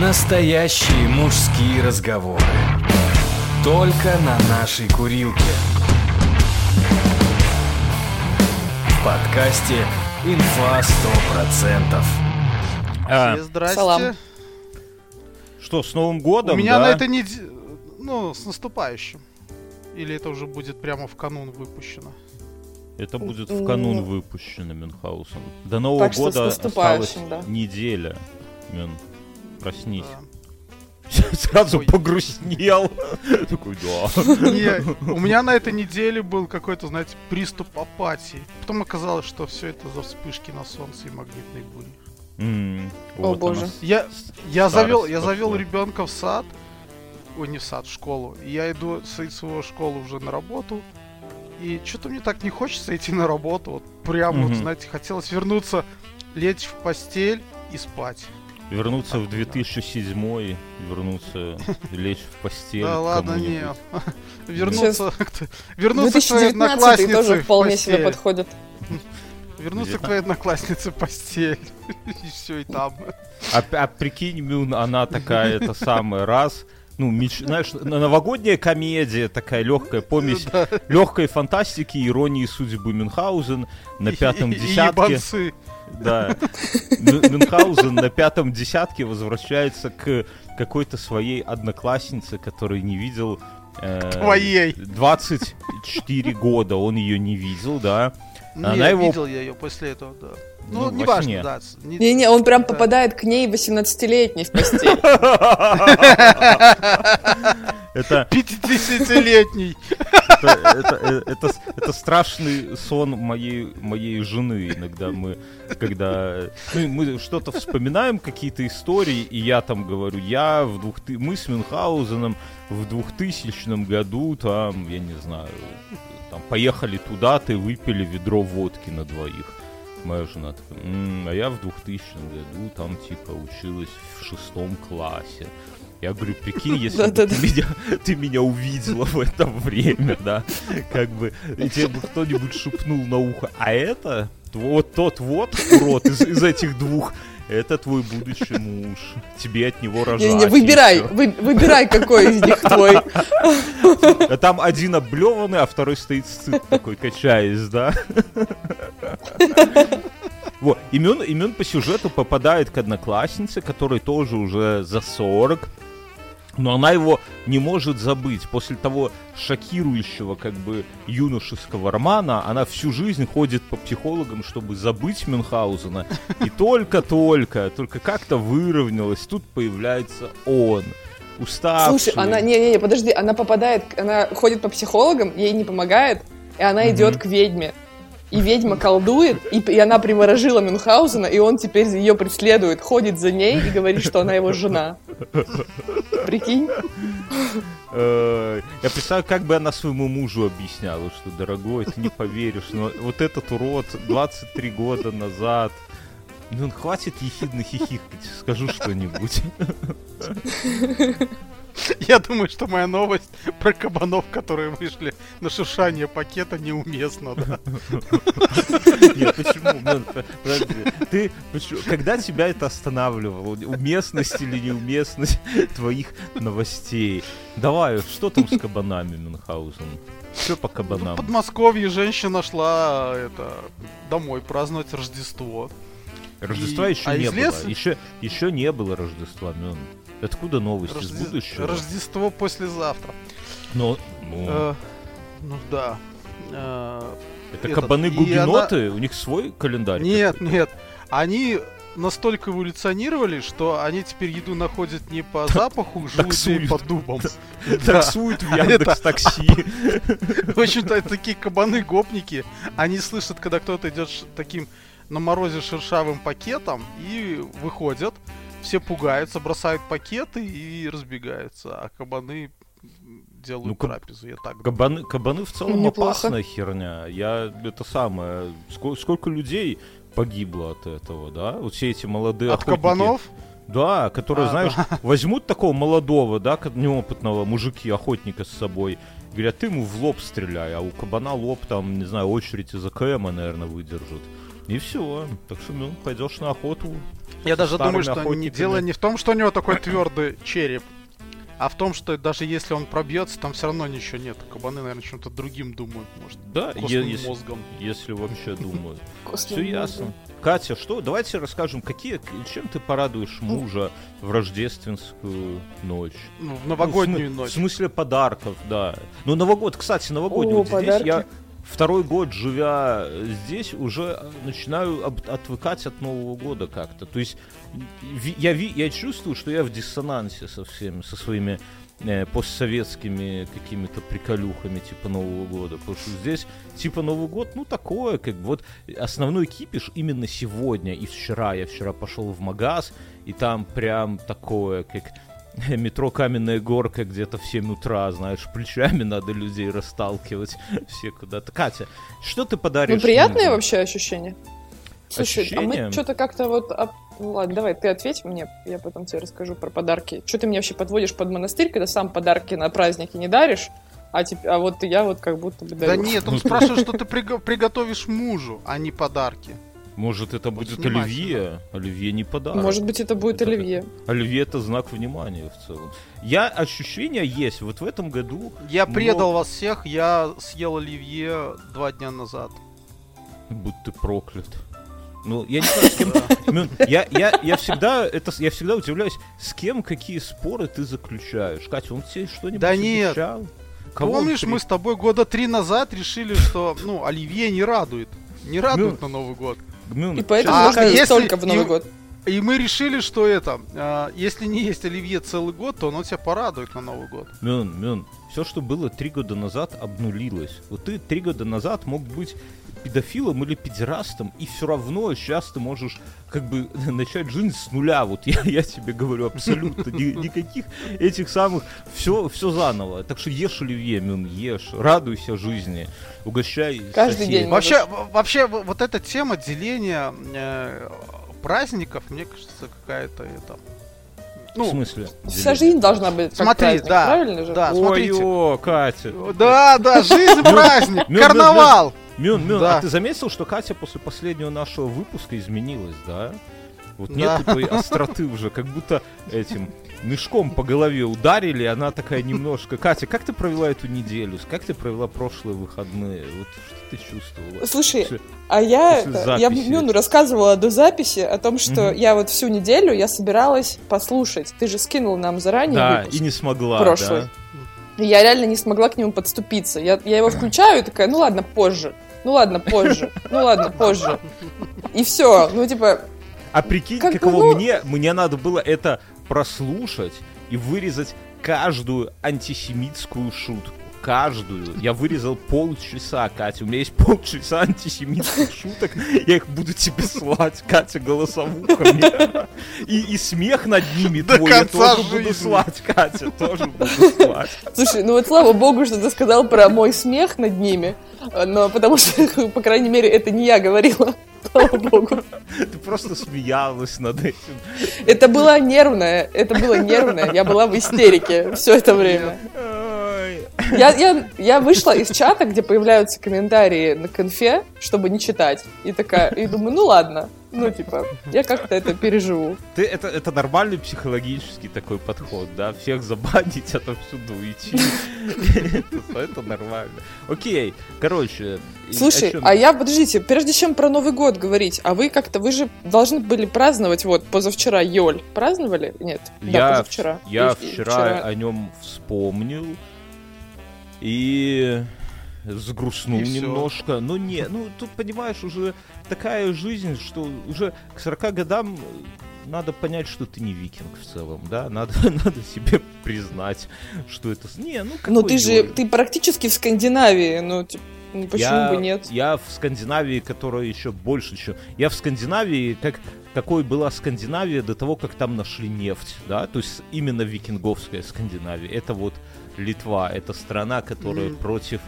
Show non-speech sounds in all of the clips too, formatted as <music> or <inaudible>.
Настоящие мужские разговоры. Только на нашей курилке. В подкасте «Инфа 100%». А, Все, Здрасте. Салам. что, с Новым годом, У меня да? на этой неделе... Ну, с наступающим. Или это уже будет прямо в канун выпущено? Это будет в канун Ну. выпущено Мюнхгаузен. До Нового Так года осталась наступающим, да. неделя. Мюн, проснись. Да. <laughs> Сразу Ой. погрустнел. <laughs> Такой, да. Не, у меня на этой неделе был какой-то, знаете, приступ апатии. Потом оказалось, что все это за вспышки на солнце и магнитной бури. М, О, вот боже. она. Я, я Старость завел, я завел ребенка в сад. Ой, не в сад, в школу. И я иду с своего школы уже на работу. И что-то мне так не хочется идти на работу. Вот прям вот, Мгм. знаете, хотелось вернуться, лечь в постель и спать. Вернуться в 2007 вернуться, лечь в постель да ладно, не. <laughs> Вернуться, <laughs> к- вернуться к твоей 2019 однокласснице тоже в вполне себе постель. подходит. <laughs> Вернуться к твоей однокласснице в постель. И все, и там. А, а прикинь, Мюн, она такая, это самая, раз, ну, меч- знаешь, на- новогодняя комедия, такая легкая помесь легкой фантастики, иронии судьбы Мюнхгаузен на пятом И- и десятке. Да. Мю- Мюнхгаузен на пятом десятке возвращается к какой-то своей однокласснице, которой не видел... э, Твоей. 24 года он ее не видел, да. Не, Она его- видел я ее после этого, да. Ну, Ну, неважно, сне. да. не- Не-не, он прям Да. попадает к ней 18-летней в постель. <laughs> Это 50-летний. это, это, э, это, это страшный сон моей, моей жены. Иногда мы, когда ну, мы что-то вспоминаем, какие-то истории, и я там говорю, я в двух ты- мы с Мюнхгаузеном в 2000 году, там, я не знаю, там, поехали туда-то и выпили ведро водки на двоих. Моя жена такая, «М, а я в 2000 году там, типа, училась в шестом классе. Я говорю, прикинь, если бы ты Да-да-да. меня, ты меня увидела в это время, да, как бы, и тебе бы кто-нибудь шепнул на ухо, а это, вот тот вот урод из, из этих двух, это твой будущий муж, тебе от него рожать. Не-не, и выбирай, всё». вы- выбирай, какой из них твой. А Там один облеванный, а второй стоит сыт такой, качаясь, да? Вот, имен, имен по сюжету попадает к однокласснице, которой тоже уже за 40, но она его не может забыть. После того шокирующего, как бы, юношеского романа, она всю жизнь ходит по психологам, чтобы забыть Мюнхгаузена. И только-только, только как-то выровнялась, тут появляется он. Уставший. Слушай, она, не-не-не, подожди, она попадает, она ходит по психологам, ей не помогает, и она Мгм. идет к ведьме. И ведьма колдует, и, и она приворожила Мюнхгаузена, и он теперь ее преследует, ходит за ней и говорит, что она его жена. Прикинь? Э, Я представляю, как бы она своему мужу объясняла, что, дорогой, ты не поверишь, но вот этот урод 23 года назад, ну, хватит ехидно хихикать, скажу что-нибудь. <laughs> Я думаю, что моя новость про кабанов, которые вышли на шуршание пакета, неуместна, да. <laughs> Нет, почему? Подожди. Ты, почему- когда тебя это останавливало? Уместность или неуместность <laughs> твоих новостей? Давай, что там с кабанами, Мюнхгаузен? Что по В кабанам? Подмосковье женщина шла это, домой праздновать Рождество. Рождества и- еще а не было. леса- Еще, еще не было Рождества, Мюн. Откуда новости из Рожде- будущего? Рождество послезавтра. Но, ну, Э, ну да. Э, это этот, кабаны и гугеноты, у них свой календарь. Нет, нет. Они настолько эволюционировали, что они теперь еду находят не по запаху таксуют. по дубам. Таксуют в <laughs> Яндекс Такси. <laughs> В общем-то, такие кабаны-гопники. Они слышат, когда кто-то идет таким на морозе шершавым пакетом и выходят. Все пугаются, бросают пакеты и разбегаются. А кабаны делают Ну, каб- трапезу, я так. Кабаны, кабаны в целом Неплохо. опасная херня. Я это самое. Сколько, сколько людей погибло от этого, да? Вот все эти молодые От охотники. кабанов? Да, которые, А, знаешь, <laughs> возьмут такого молодого, да, как неопытного мужики, охотника с собой, говорят, ты ему в лоб стреляй, а у кабана лоб там, не знаю, очередь из АКМа, наверное, выдержит. И все. Так что, ну, пойдешь на охоту, Я даже думаю, что не дело не в том, что у него такой твердый череп, а в том, что даже если он пробьется, там все равно ничего нет. Кабаны, наверное, чем-то другим думают, может, Да, если, мозгом. если вообще думают. <laughs> Все ясно. Катя, что? Давайте расскажем, какие, чем ты порадуешь мужа в рождественскую ночь? Ну, в новогоднюю Ну, в см- ночь. В смысле подарков, да. Ну, Новогод, кстати, новогодний. О, вот здесь подарки. я второй год, живя здесь, уже э, начинаю отвыкать от Нового года как-то. То есть я, я чувствую, что я в диссонансе со всеми, со своими э, постсоветскими какими-то приколюхами типа Нового года. Потому что здесь типа Новый год, ну такое, как бы вот основной кипиш именно сегодня и вчера. Я вчера пошел в магаз, и там прям такое, как <laughs> метро Каменная Горка где-то в 7 утра, знаешь, плечами надо людей расталкивать <laughs> все куда-то. Катя, что ты подаришь? Ну, приятное мужу? вообще ощущение. Слушай, а Ощущение? мы что-то как-то вот... об- Ну ладно, давай, ты ответь мне, я потом тебе расскажу про подарки. Что ты меня вообще подводишь под монастырь, когда сам подарки на праздники не даришь, а, теп- а вот я вот как будто бы дарю. Да нет, он <laughs> спрашивает, что ты приго- приготовишь мужу, а не подарки. Может, это будет внимательно. оливье? Оливье не подарок. Может быть, это будет Это оливье. Оливье это знак внимания в целом. Я ощущения есть. Вот в этом году, Я Но- предал вас всех, я съел оливье два дня назад. будь ты проклят. Ну, я не знаю, с кем... Мюн, <laughs> Я, я, я, всегда, это, я всегда удивляюсь, с кем какие споры ты заключаешь. Катя, он тебе что-нибудь Да нет. обещал? Кого Помнишь, при- мы с тобой года три назад решили, что, ну, оливье не радует. Не радует на Новый год. Мюн, И поэтому А нужно если- только в Новый и- год. И мы решили, что это, а, если не есть оливье целый год, то оно тебя порадует на Новый год. Мюн, Мюн, все, что было три года назад, обнулилось. Вот ты три года назад мог быть педофилом или педерастом, и все равно сейчас ты можешь как бы <laughs> начать жизнь с нуля. Вот я, я тебе говорю абсолютно ни- никаких этих самых все, все заново. Так что ешь оливье, Мюн, ешь, радуйся жизни, угощай. Каждый соседей. день. Вообще, в- вообще, в- вот эта тема деления э, праздников, мне кажется, какая-то это... В Ну, смысле? Вся жизнь должна быть Смотри, праздник, да, правильно же? да. Ой, о, Катя. да, да, жизнь праздник, карнавал. Мюн, Мюн, Да. а ты заметил, что Катя после последнего нашего выпуска изменилась, да? Вот Да. нету той остроты уже, как будто этим мешком по голове ударили, и она такая немножко... Катя, как ты провела эту неделю? Как ты провела прошлые выходные? Вот что ты чувствовала? Слушай, После- а я, это, я. Мюну рассказывала до записи о том, что Мгм. я вот всю неделю я собиралась послушать. Ты же скинул нам заранее Да, выпуск. и не смогла, прошлый. да? Я реально не смогла к нему подступиться. Я, я его <clears throat> включаю и такая, ну ладно, позже. Ну ладно, позже. Ну ладно, позже. И все. Ну, типа, А прикинь, Как бы, каково ну- мне, мне надо было это прослушать и вырезать каждую антисемитскую шутку. Каждую. Я вырезал полчаса, Катя. У меня есть полчаса антисемитских шуток. Я их буду тебе слать, Катя, голосовухами. И, и смех над ними До твой я конца тоже буду жизни. слать, Катя. Тоже буду слать. слушай, ну вот слава богу, что ты сказал про мой смех над ними. Но потому что, <laughs> по крайней мере, это не я говорила. <laughs> Слава богу. Ты просто смеялась над этим. Это было нервное. Это было нервное. Я была в истерике все это время. Я, я, я вышла из чата, где появляются комментарии на конфе, чтобы не читать. И такая, и думаю, ну ладно. Ну, типа, я как-то это переживу. Ты, это, это нормальный психологический такой подход, да? Всех забанить, отовсюду уйти. это, нормально. Окей, короче. Слушай, а я, подождите, прежде чем про Новый год говорить, а вы как-то, вы же должны были праздновать, вот, позавчера Йоль. Праздновали? Нет, да, позавчера. Я вчера, о нем вспомнил и сгрустнул И немножко. Ну не, ну тут понимаешь, уже такая жизнь, что уже к 40 годам надо понять, что ты не викинг в целом, да? Надо, <laughs> надо себе признать, что это... Не, ну Ну ты же, ты практически в Скандинавии, ну, типа, ну, почему я, бы нет? Я в Скандинавии, которая еще больше, чем... Я в Скандинавии, как какой была Скандинавия до того, как там нашли нефть, да? То есть именно викинговская Скандинавия. Это вот Литва, это страна, которая Мгм. против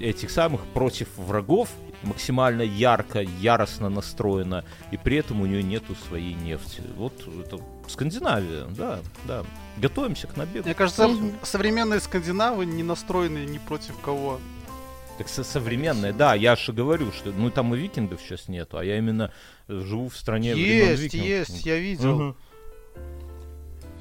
этих самых, против врагов максимально ярко, яростно настроена, и при этом у нее нету своей нефти. Вот это Скандинавия, да, да. Готовимся к набегу. Мне кажется, Мгм. современные скандинавы не настроены ни против кого. Так со- современная, да, я же говорю, что ну там и викингов сейчас нету, а я именно живу в стране Есть, есть, я видел.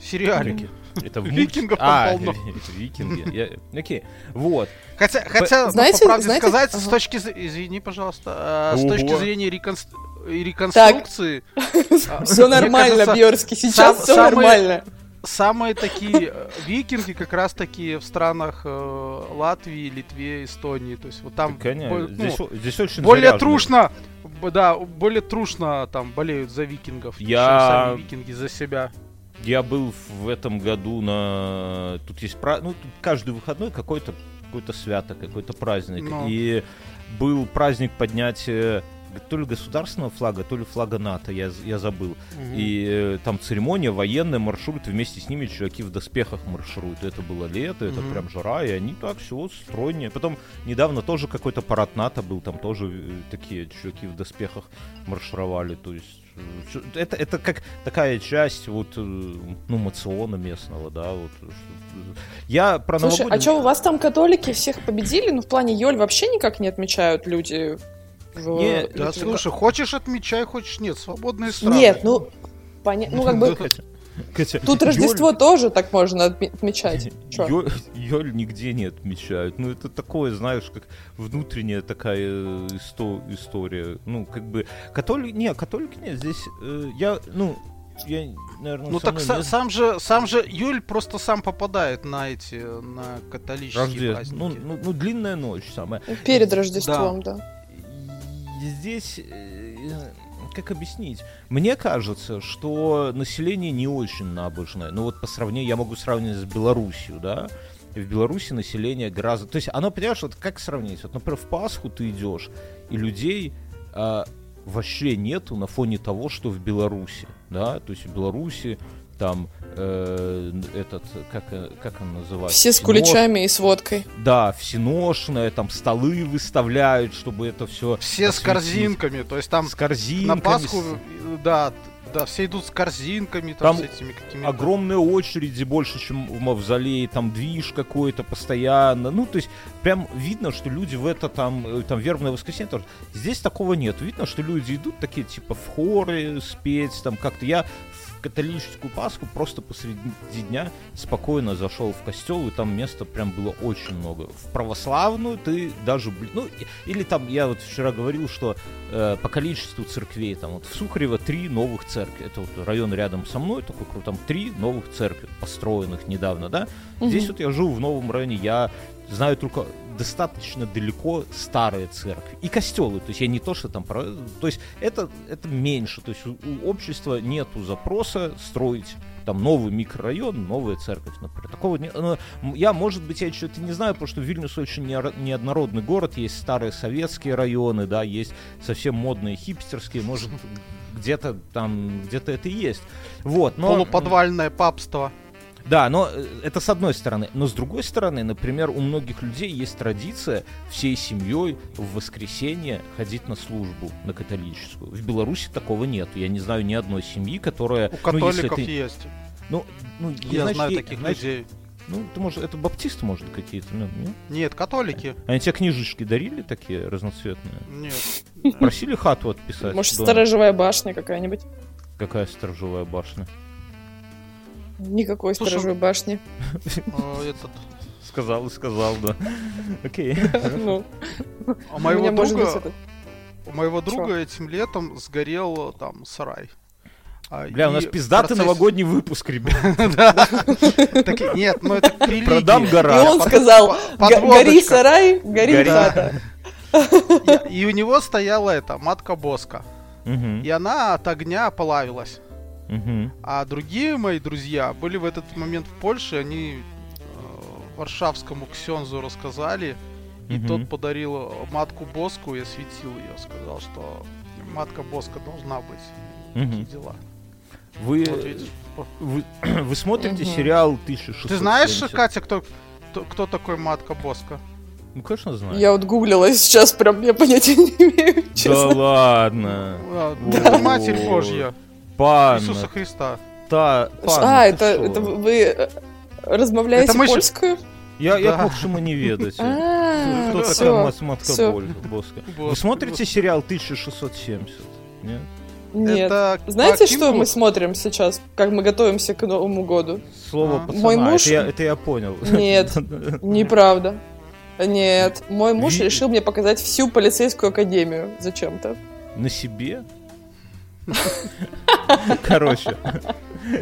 Сериале. Вики- Это в Викингов мульти- а, там полно. это викинги. Окей, вот. Хотя, хотя, ну, Знаете- по правде знаете- сказать, с точки зрения, извини, пожалуйста, а, с точки зрения реконс- реконструкции, <laughs> Все нормально, Бьерский, сейчас все самые- нормально. самые такие э, викинги как раз таки в странах э, Латвии, Литве, Эстонии. То есть вот там Так, конечно, бо- ну, здесь, о- здесь очень более заряженные. трушно, б- да, более трушно там болеют за викингов, Я- чем сами викинги за себя. Я был в этом году на... Тут есть пра... Ну, тут каждый выходной какой-то какой-то свято, какой-то праздник. Ну. И был праздник поднятия то ли государственного флага, то ли флага НАТО, я, я забыл. Мгм. И э, там церемония, военный маршрут, вместе с ними чуваки в доспехах маршируют. Это было лето, это Мгм. прям жара, и они так все стройнее. Потом недавно тоже какой-то парад НАТО был, там тоже э, такие чуваки в доспехах маршировали. То есть это, это как такая часть вот, э, ну, мациона местного, да, вот. Я про Слушай, а новогодний- что, у вас там католики всех победили? Ну, в плане Йоль вообще никак не отмечают люди в Не, Да, слушай, хочешь отмечай, хочешь нет, свободные страны. Нет, ну, поня- ну как бы, <laughs> тут Рождество тоже так можно отме- отмечать. <laughs> Ё- Ёль нигде не отмечают. Ну, это такое, знаешь, как внутренняя такая э, исто- история. Ну, как бы... Католик... Не, католики нет. Здесь э, я, ну... Я, наверное, Ну так са- сам же, сам же Юль просто сам попадает на эти, на католические праздники. Ну, ну, ну, длинная ночь самая. Перед Рождеством, да. И Здесь, э, как объяснить? Мне кажется, что население не очень набожное. Ну вот по сравнению, я могу сравнить с Белоруссией, да? В Беларуси население гораздо... То есть оно, понимаешь, вот как сравнить? Вот, например, в Пасху ты идешь, и людей а, вообще нету на фоне того, что в Беларуси, да? То есть в Беларуси там э, этот, как, э, как он называется? Все с Синод- куличами и с водкой. да, всеношное, там столы выставляют, чтобы это все Все с корзинками, то есть там с корзинками. на Пасху, с- э, да, да, все идут с корзинками, там, Там с этими какими-то. огромные очереди, больше, чем в мавзолее, там движ какой-то постоянно. Ну, то есть, прям видно, что люди в это там, э, там, вербное воскресенье тоже. Здесь такого нет. Видно, что люди идут такие, типа, в хоры спеть, там, как-то. Я в католическую Пасху просто посреди дня спокойно зашел в костел, и там места прям было очень много. В православную ты даже, блин, ну, или там, я вот вчера говорил, что э, по количеству церквей, там вот в Сухарево три новых церкви, это вот район рядом со мной, такой крутой, там три новых церкви, построенных недавно, да. Здесь Мгм. вот я живу в новом районе, я знаю только достаточно далеко старые церкви и костелы, то есть я не то, что там, то есть это, это меньше, то есть у, у общества нету запроса строить там новый микрорайон, новая церковь, например. Такого не, ну, я, может быть, я что-то не знаю, потому что Вильнюс очень неоднородный город, есть старые советские районы, да, есть совсем модные хипстерские, может, где-то там, где-то это и есть. Вот, но... Полуподвальное папство. Да, но э, это с одной стороны. Но с другой стороны, например, у многих людей есть традиция всей семьей в воскресенье ходить на службу, на католическую. В Беларуси такого нет. Я не знаю ни одной семьи, которая... У ну, если католиков ты- есть. Ну, ну, Я знаешь, знаю таких знаешь, людей. Ну, ты может, это баптисты, может, какие-то, ну, нет? Нет, католики. Они тебе книжечки дарили такие разноцветные? Нет. Просили хату отписать? Может, сторожевая башня какая-нибудь? Какая сторожевая башня? Никакой Слушай, сторожевой башни. Э, <laughs> Этот. Сказал и сказал, да. <laughs> Окей. <laughs> Ну, У у моего друга, у моего друга этим летом сгорел э, там сарай. А, Бля, у и нас пиздатый новогодний выпуск, ребят. Так и- Нет, ну это. Продам И гараж. он под- сказал, по- «Га- гори сарай, гори хата. И и у него стояла эта матка Боска. И она от огня полавилась. Мгм. А другие мои друзья были в этот момент в Польше, они э, варшавскому ксензу рассказали, и тот подарил матку Боску и осветил ее, сказал, что матка Боска должна быть. Мгм. Такие дела. Вы, Вот видишь. вы, <clears throat> вы смотрите Мгм. сериал 1670? Ты знаешь, Катя, кто, кто, кто такой матка Боска? Ну, конечно, знаю. Я вот гуглила сейчас, прям я понятия не имею, Да честно. ладно. А, Да. Матерь Божья, Панна, Иисуса Христа. та, панна, А, ты это, это вы э, размовляете Это мы польскую? Я, я Да. к лучшему не ведать. А, Кто такая матка Боска? Вы смотрите сериал 1670? Нет? Нет. Это Знаете, что мы смотрим сейчас, как мы готовимся к Новому году? Слово А. пацана. Мой муж- Это я, это я понял. Нет. Неправда. Нет, мой муж решил мне показать всю полицейскую академию зачем-то. На себе? Короче,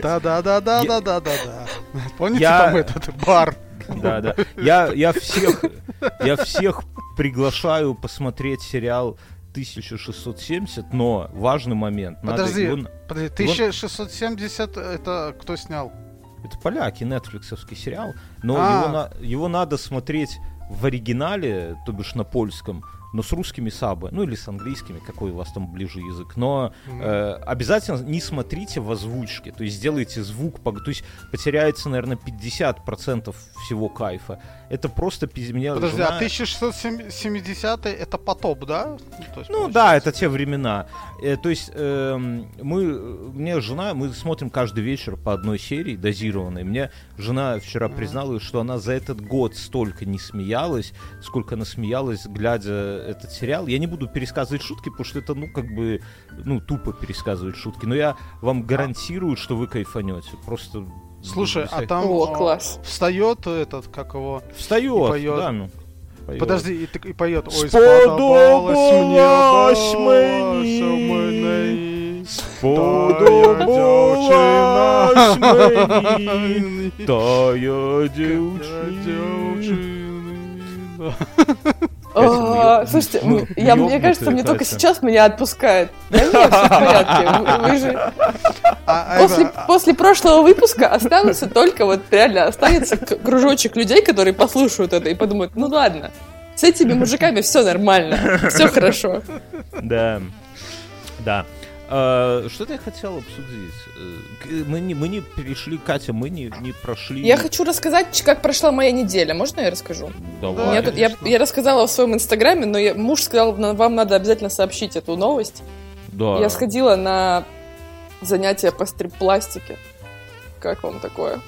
Да-да-да-да-да-да-да. Помните Я- там этот бар? да, да. Я, я всех, я всех приглашаю посмотреть сериал 1670, но важный момент. Надо Подожди. его- Подожди, 1670 это кто снял? Это поляки, нетфликсовский сериал, но А. его, на- его надо смотреть в оригинале, то бишь на польском, но с русскими сабы, ну или с английскими, какой у вас там ближе язык. Но э, обязательно не смотрите в озвучке, то есть сделайте звук, то есть потеряется, наверное, 50% всего кайфа. Это просто меня Подожди, жена- а 1670 это потоп, да? То есть, Ну да, это те времена. Э, то есть эм, мы, мне жена, мы смотрим каждый вечер по одной серии дозированной. Мне жена вчера призналась, что она за этот год столько не смеялась, сколько она смеялась, глядя этот сериал. Я не буду пересказывать шутки, потому что это, ну, как бы, ну, тупо пересказывать шутки. Но я вам гарантирую, что вы кайфанете. Просто... Слушай, а вста- там О, а, класс. встает этот, как его... Встает, и поет. да, ну, поет. Подожди, и, так- и поет. Ой, Сподобалось сподобалось мені. мені. Сподобалось мені. Та я Дівчина. <laughs> А, Слушайте, я, мне кажется, мне только сейчас меня отпускает. Да нет, все в порядке. Вы- Вы же А, а после, прошлого выпуска останутся только вот реально останется кружочек людей, которые послушают это и подумают, ну ладно, с этими мужиками все нормально, все хорошо. Да, да. А, Что-то я хотел обсудить. Э, Мы не, мы не перешли, Катя, мы не, не прошли... Я хочу рассказать, как прошла моя неделя. Можно я расскажу? Давай. Тут- я, конечно. я рассказала в своем инстаграме, но я- муж сказал, «На- вам надо обязательно сообщить эту новость. Да. Я сходила на занятия по стрип-пластике. Как вам такое?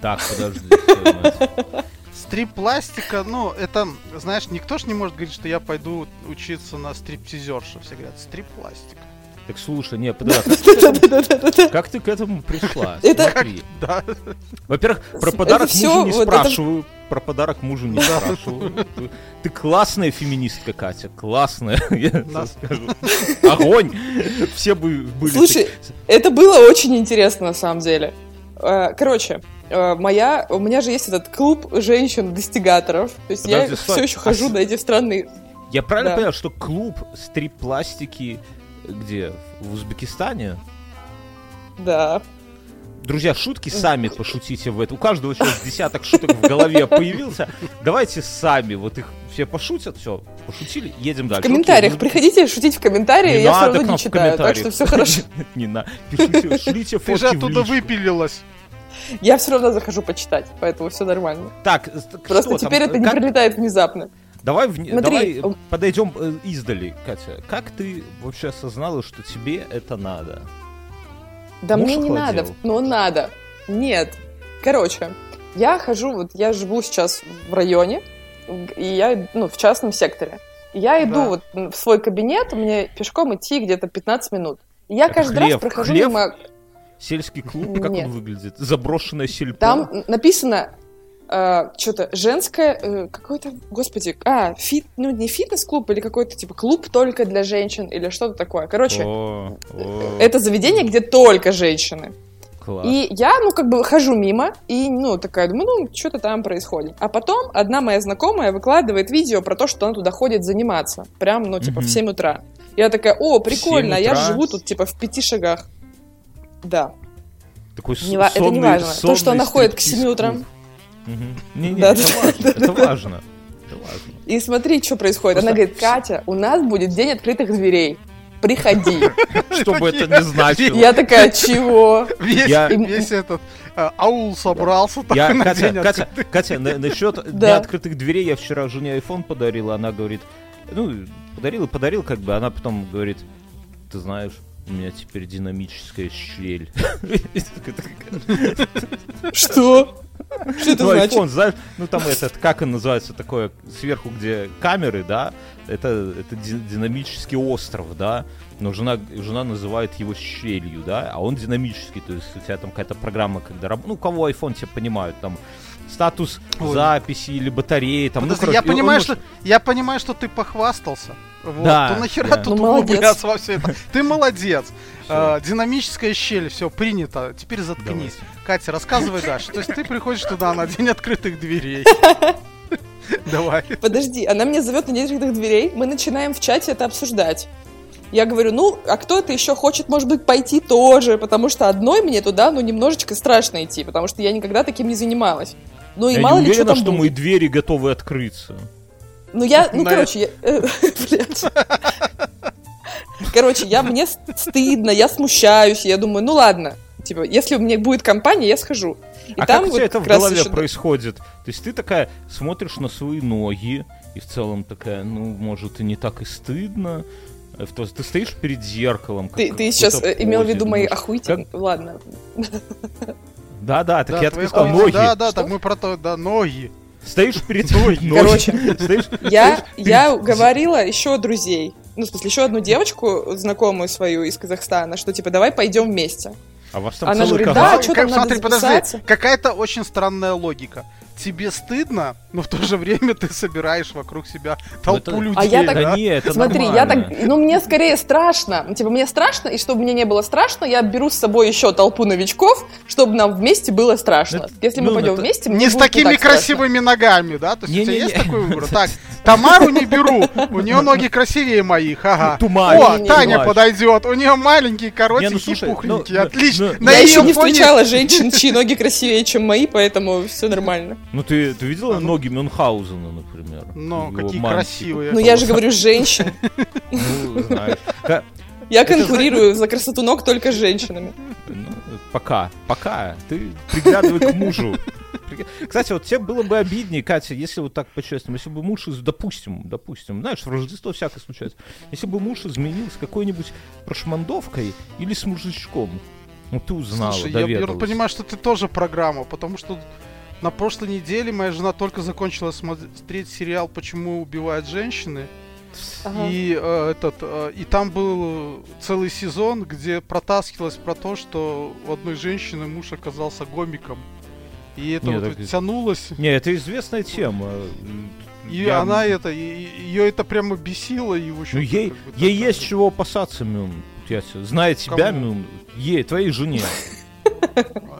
Так, подожди. <laughs> Стрип-пластика, ну, это, знаешь, никто ж не может говорить, что я пойду учиться на стриптизершу. Все говорят, стрип-пластика. Так слушай, не, подожди. <laughs> Как ты к этому пришла? <laughs> Это-. Во-первых, про подарок мужу не спрашиваю. Про подарок мужу не <laughs> спрашиваю. Ты- классная феминистка, Катя, классная. Я скажу. Огонь! Все бы были... Слушай, это было очень интересно на самом деле. Э, Короче, э, моя, у меня же есть этот клуб женщин-достигаторов. То есть я Подожди, стой. все еще хожу А на эти странные... Я правильно Да. понял, что клуб стрип-пластики где? В Узбекистане? Да. Друзья, шутки сами пошутите в это. У каждого сейчас десяток шуток в голове появился. Давайте сами вот их все пошутят, все, пошутили, едем В дальше. комментариях Окей, приходите шутить в комментарии, Не я все надо равно к нам не в читаю, так что все хорошо. <laughs> Не на, пишите, <laughs> шлите Ты же фотки в оттуда выпилилась. Я все равно захожу почитать, поэтому все нормально. Так, так Просто теперь это не прилетает внезапно. Давай, вне- Смотри, давай м- подойдем э, издали, Катя. Как ты вообще осознала, что тебе это надо? Да Муж мне не охладел? надо, но надо. Нет. Короче, я хожу, вот я живу сейчас в районе, и я, ну, в частном секторе. Я иду Да. вот в свой кабинет, мне пешком идти где-то 15 минут. И я каждый хлев. раз прохожу Хлев? мимо... Сельский клуб, как Нет. он выглядит? Заброшенное сельпо? Там написано что-то женское, э, какой-то, господи, а, фит, ну не фитнес-клуб или какой-то типа клуб только для женщин или что-то такое. Короче, О, о, это заведение, где только женщины. класс. И я, ну, как бы хожу мимо, и, ну, такая, думаю, ну, что-то там происходит. А потом одна моя знакомая выкладывает видео про то, что она туда ходит заниматься. Прям, ну, типа, Мгм. в 7 утра. Я такая, о, прикольно, а я живу тут, типа, в пяти шагах. Да. Такой Не ва- это не сонный- важно. То, что сонный она ходит к стриптиз 7 утра. Не-не, Да, это да, важно, это важно. Это важно. И смотри, что происходит. Она говорит, Катя, у нас будет день открытых дверей. Приходи. <laughs> Что бы это ни значило. Я такая, чего? Весь, Я- весь этот э, аул собрался так Я, на Катя, день Катя, Катя, на- насчет <laughs> Да. дня открытых дверей я вчера жене iPhone подарила, она говорит, ну, подарил и подарил, как бы, она потом говорит, ты знаешь, у меня теперь динамическая щель. <laughs> Что? Что это Ну, значит? iPhone, знаешь, ну там этот, как он называется, такое, сверху, где камеры, да, это, это ди- динамический остров, да, но жена, жена называет его щелью, да, а он динамический, то есть у тебя там какая-то программа, когда, ну, кого iPhone, тебя понимают, там, статус Ой. записи или батареи, там, Подожди, ну, я короче, он понимаю, может- что я понимаю, что ты похвастался. Вот. Да, то нахера да. тут Ну, углубляться во все это? Ты молодец. А, динамическая щель, все, принято. Теперь заткнись. Катя, рассказывай дальше. То есть ты приходишь туда на день открытых дверей. <laughs> Давай. Подожди, она меня зовет на день открытых дверей, мы начинаем в чате это обсуждать. Я говорю, ну, а кто-то еще хочет, может быть, пойти тоже, потому что одной мне туда, ну, немножечко страшно идти, потому что я никогда таким не занималась. Ну и Я мало не ли что уверена, там что будет. мои двери готовы открыться. Ну я, <laughs> ну короче, я, э, <laughs> блядь. Короче, я мне стыдно, я смущаюсь, я думаю, ну ладно, типа, если у меня будет компания, я схожу. И а там как у вот тебя это в как голове еще- происходит? То есть ты такая смотришь на свои ноги, и в целом такая, ну, может, и не так и стыдно. Э, То есть ты стоишь перед зеркалом. Ты, как ты сейчас какой-то э, имел в позе, виду мои охуительные... Ладно. Да-да, так Да, я твои так и сказал, ноги. ноги. Да, да, Что? так мы про то, да, ноги. Стоишь перед ноги. Короче, Стоишь- Я, стоишь я перед- говорила еще друзей, ну, в смысле, еще одну девочку, знакомую свою из Казахстана, что, типа, давай пойдем вместе. А вас там Она целый говорит, да, как- там надо Смотри, подожди, записаться? какая-то очень странная логика. Тебе стыдно, но в то же время ты собираешь вокруг себя толпу это- людей. А я так- Да не, это Смотри, я нормально. так, ну мне скорее страшно, Ну, типа мне страшно, и чтобы мне не было страшно, я беру с собой еще толпу новичков, чтобы нам вместе было страшно. Это- Если мы ну, пойдем это- вместе, мне Не с такими так страшно. красивыми ногами, да? То есть у тебя Не-не-не. есть такой выбор? <laughs> Так, Тамару не беру, у нее ноги красивее моих, ага. Тумач. О. Таня подойдет, у нее маленькие, Не, ну, коротенькие, пухленькие, ну, отлично. ну, я еще не встречала женщин, чьи ноги красивее, чем мои, поэтому все нормально. Ну ты, ты видела ноги Мюнхгаузена, например? Ну, какие маленькие. красивые. Ну я же говорю женщин. <laughs> Ну, знаешь. Я конкурирую за красоту ног только с женщинами. Ну, пока, пока. Ты приглядывай к мужу. Кстати, вот тебе было бы обиднее, Катя, если вот так по-честному, если бы муж, из- допустим, допустим, знаешь, в Рождество всякое случается, если бы муж изменил с какой-нибудь прошмандовкой или с мужичком, ну ты узнала, Слушай, я, я понимаю, что ты тоже программа, потому что на прошлой неделе моя жена только закончила смотреть сериал «Почему убивают женщины». Ага. И э, этот э, и там был целый сезон, где протаскивалось про то, что у одной женщины муж оказался гомиком. И это Не, вот так- тянулось. Не, это известная тема. И Я- она это, ее это прямо бесило, и в общем. Ну, ей, ей есть чего опасаться, Мюн. Я тебя- зная тебя, Кому? Мюн, ей, твоей жене.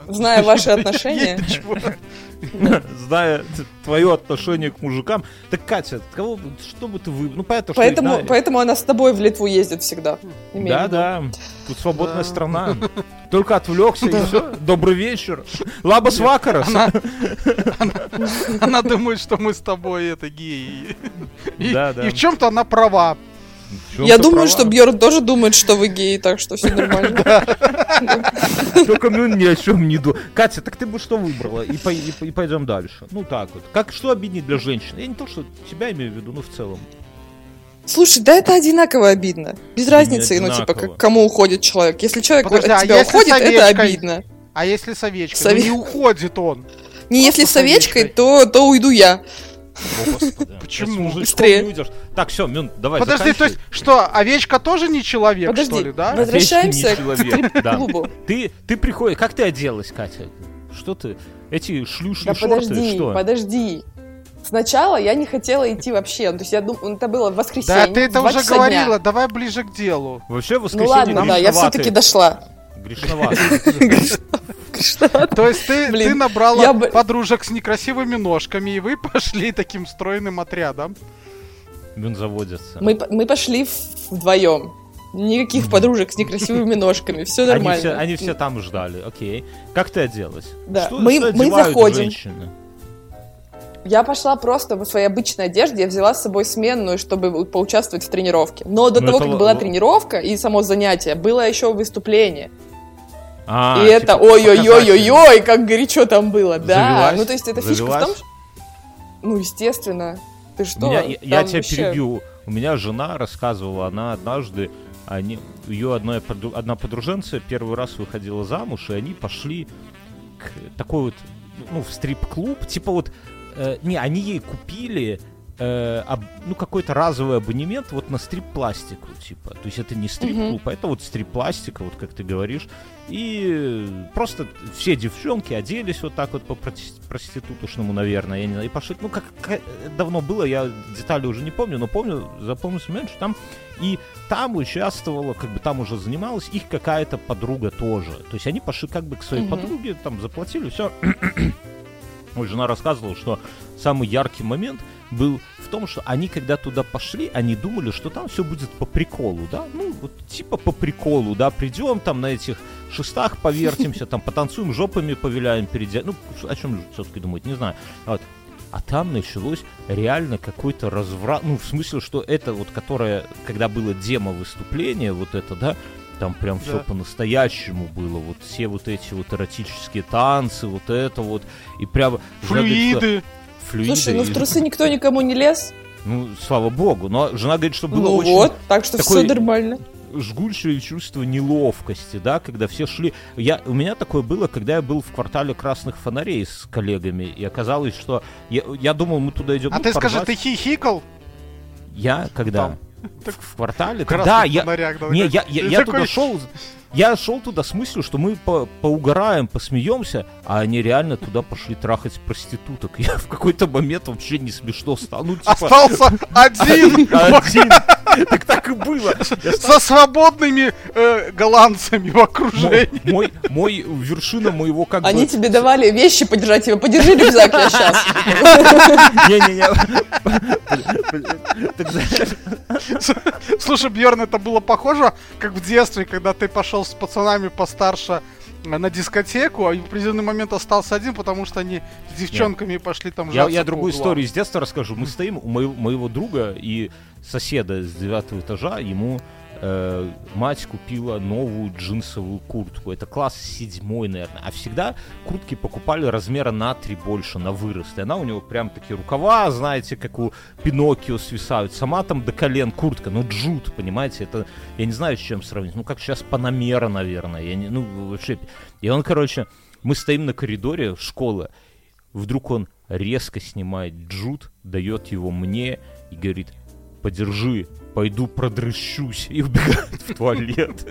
Зная ваши отношения. <laughs> Зная твое отношение к мужикам. Так, Катя, кого, что бы ты выбрал? Ну, понятно, что Поэтому, Игнатий- поэтому она с тобой в Литву ездит всегда. Да, да. Тут свободная Да. страна. Только отвлекся и все. Добрый вечер. Лабас Вакарас. Она, <laughs> она, она думает, что мы с тобой это геи. И, Да, да. и в чем-то она права. Я думаю, права. что Бьорн тоже думает, что вы геи, так что все нормально. <laughs> Только Мюн ни о чем не думает. Катя, так ты бы что выбрала? И, по- и по- и пойдем дальше. Ну так вот. Как, что обиднее для женщин? Я не то, что тебя имею в виду, но в целом. Слушай, да это одинаково обидно. Без разницы, ну, типа, к кому уходит человек. Если человек от а тебя уходит, это обидно. А если с овечкой? Ну, не уходит он. Не если с овечкой, овечкой. то, то уйду я. О, господи. <laughs> Почему? Быстрее. не уйдешь. Так, все, Мюн, давай, Подожди, то есть, что, овечка тоже не человек, Подожди, что ли, да? воз- Возвращаемся к клубу. Ты, ты приходишь... Как ты оделась, Катя? Что ты? Эти шлюшные Да шорты, подожди, что? подожди. Сначала я не хотела идти вообще. Ну, То есть я думала, это было в воскресенье. Да, ты это уже говорила, дня. давай ближе к делу. Вообще в Ну воскресенье ладно, да, я все-таки дошла. Грешноватый. <laughs> <laughs> То есть ты, Блин, ты набрала я бы- подружек с некрасивыми ножками, и вы <laughs> пошли таким стройным отрядом. Мюн заводится. Мы, мы пошли вдвоем. Никаких подружек с некрасивыми <laughs> ножками. Все Они нормально. все, они все там ждали, окей. Как ты оделась? Да, Что, мы- что мы заходим. женщины? Я пошла просто в своей обычной одежде, я взяла с собой сменную, чтобы поучаствовать в тренировке. Но до Ну, того, это как была л- тренировка и само занятие, было еще выступление. А, и это типа, ой-ой-ой-ой-ой, как горячо там было. Да, Завелась? ну то есть это фишка в том, Завелась? что... Ну, естественно. Ты что? Меня- я, я тебя вообще- перебью. У меня жена рассказывала, она однажды, они, ее одна, одна подруженца первый раз выходила замуж, и они пошли к такой вот ну, в стрип-клуб, типа вот, э, не, они ей купили э, об- ну, какой-то разовый абонемент вот на стрип-пластику, типа. То есть это не стрип-клуб, а это вот стрип-пластика, вот как ты говоришь. И просто все девчонки оделись вот так вот по прости- проститутушному, наверное, я не знаю, и пошли. Ну, как, как давно было, я детали уже не помню, но помню, запомнил момент, что там и там участвовала, как бы там уже занималась их какая-то подруга тоже. То есть они пошли как бы к своей Мгм. подруге, там заплатили, все. <coughs> Ой, жена рассказывала, что самый яркий момент был в том, что они, когда туда пошли, они думали, что там все будет по приколу, да, ну, вот типа по приколу, да, придем там на этих шестах повертимся, там потанцуем, жопами повиляем перед... Ну, о чем все-таки думать, не знаю. Вот. А там началось реально какой-то разврат, ну, в смысле, что это вот, которое, когда было демо-выступление, вот это, да, там прям все Да. по-настоящему было, вот все вот эти вот эротические танцы, вот это вот, и прям... жена говорит, Флюиды. Слушай, ну в трусы никто никому не лез. Ну, слава богу. Но жена говорит, что было ну очень вот, так что такой- все нормально. жгучее чувство неловкости, да, когда все шли. Я, у меня такое было, когда я был в квартале красных фонарей с коллегами, и оказалось, что я, я думал, мы туда идем. А ну, ты скажи, поржать. ты хихикал? Я когда? Там. В, в квартале? Да, я, фонарях, да, не, я, я, ты я такой, туда шел, я шел туда с мыслью, что мы по, поугараем, посмеемся, а они реально туда пошли трахать проституток. <laughs> Я в какой-то момент вообще не смешно стал. Ну, типа, Остался <laughs> один один. Так так и было. Со свободными э, голландцами в Мой, окружении. мой, мой- вершина моего как Они бы... тебе давали вещи подержать его. Подержи рюкзак, я сейчас. <laughs> Не-не-не. Слушай, Бьерн, это было похоже, как в детстве, когда ты пошел с пацанами постарше э, на дискотеку, а в определенный момент остался один, потому что они с девчонками пошли там Я, я другую историю из детства расскажу. Мы стоим у моего, моего друга и соседа с девятого этажа. Ему э, мать купила новую джинсовую куртку. Это класс седьмой, наверное. А всегда куртки покупали размера на три больше, на вырост. И она у него прям такие рукава, знаете, как у Пиноккио свисают. Сама там до колен куртка. Ну, джут, понимаете? Это, я не знаю, с чем сравнить. Ну, как сейчас Панамера, наверное. Я не, ну, вообще. И он, короче, мы стоим на коридоре школы. Вдруг он резко снимает джут, дает его мне и говорит, подержи, пойду продрыщусь и убегает в туалет.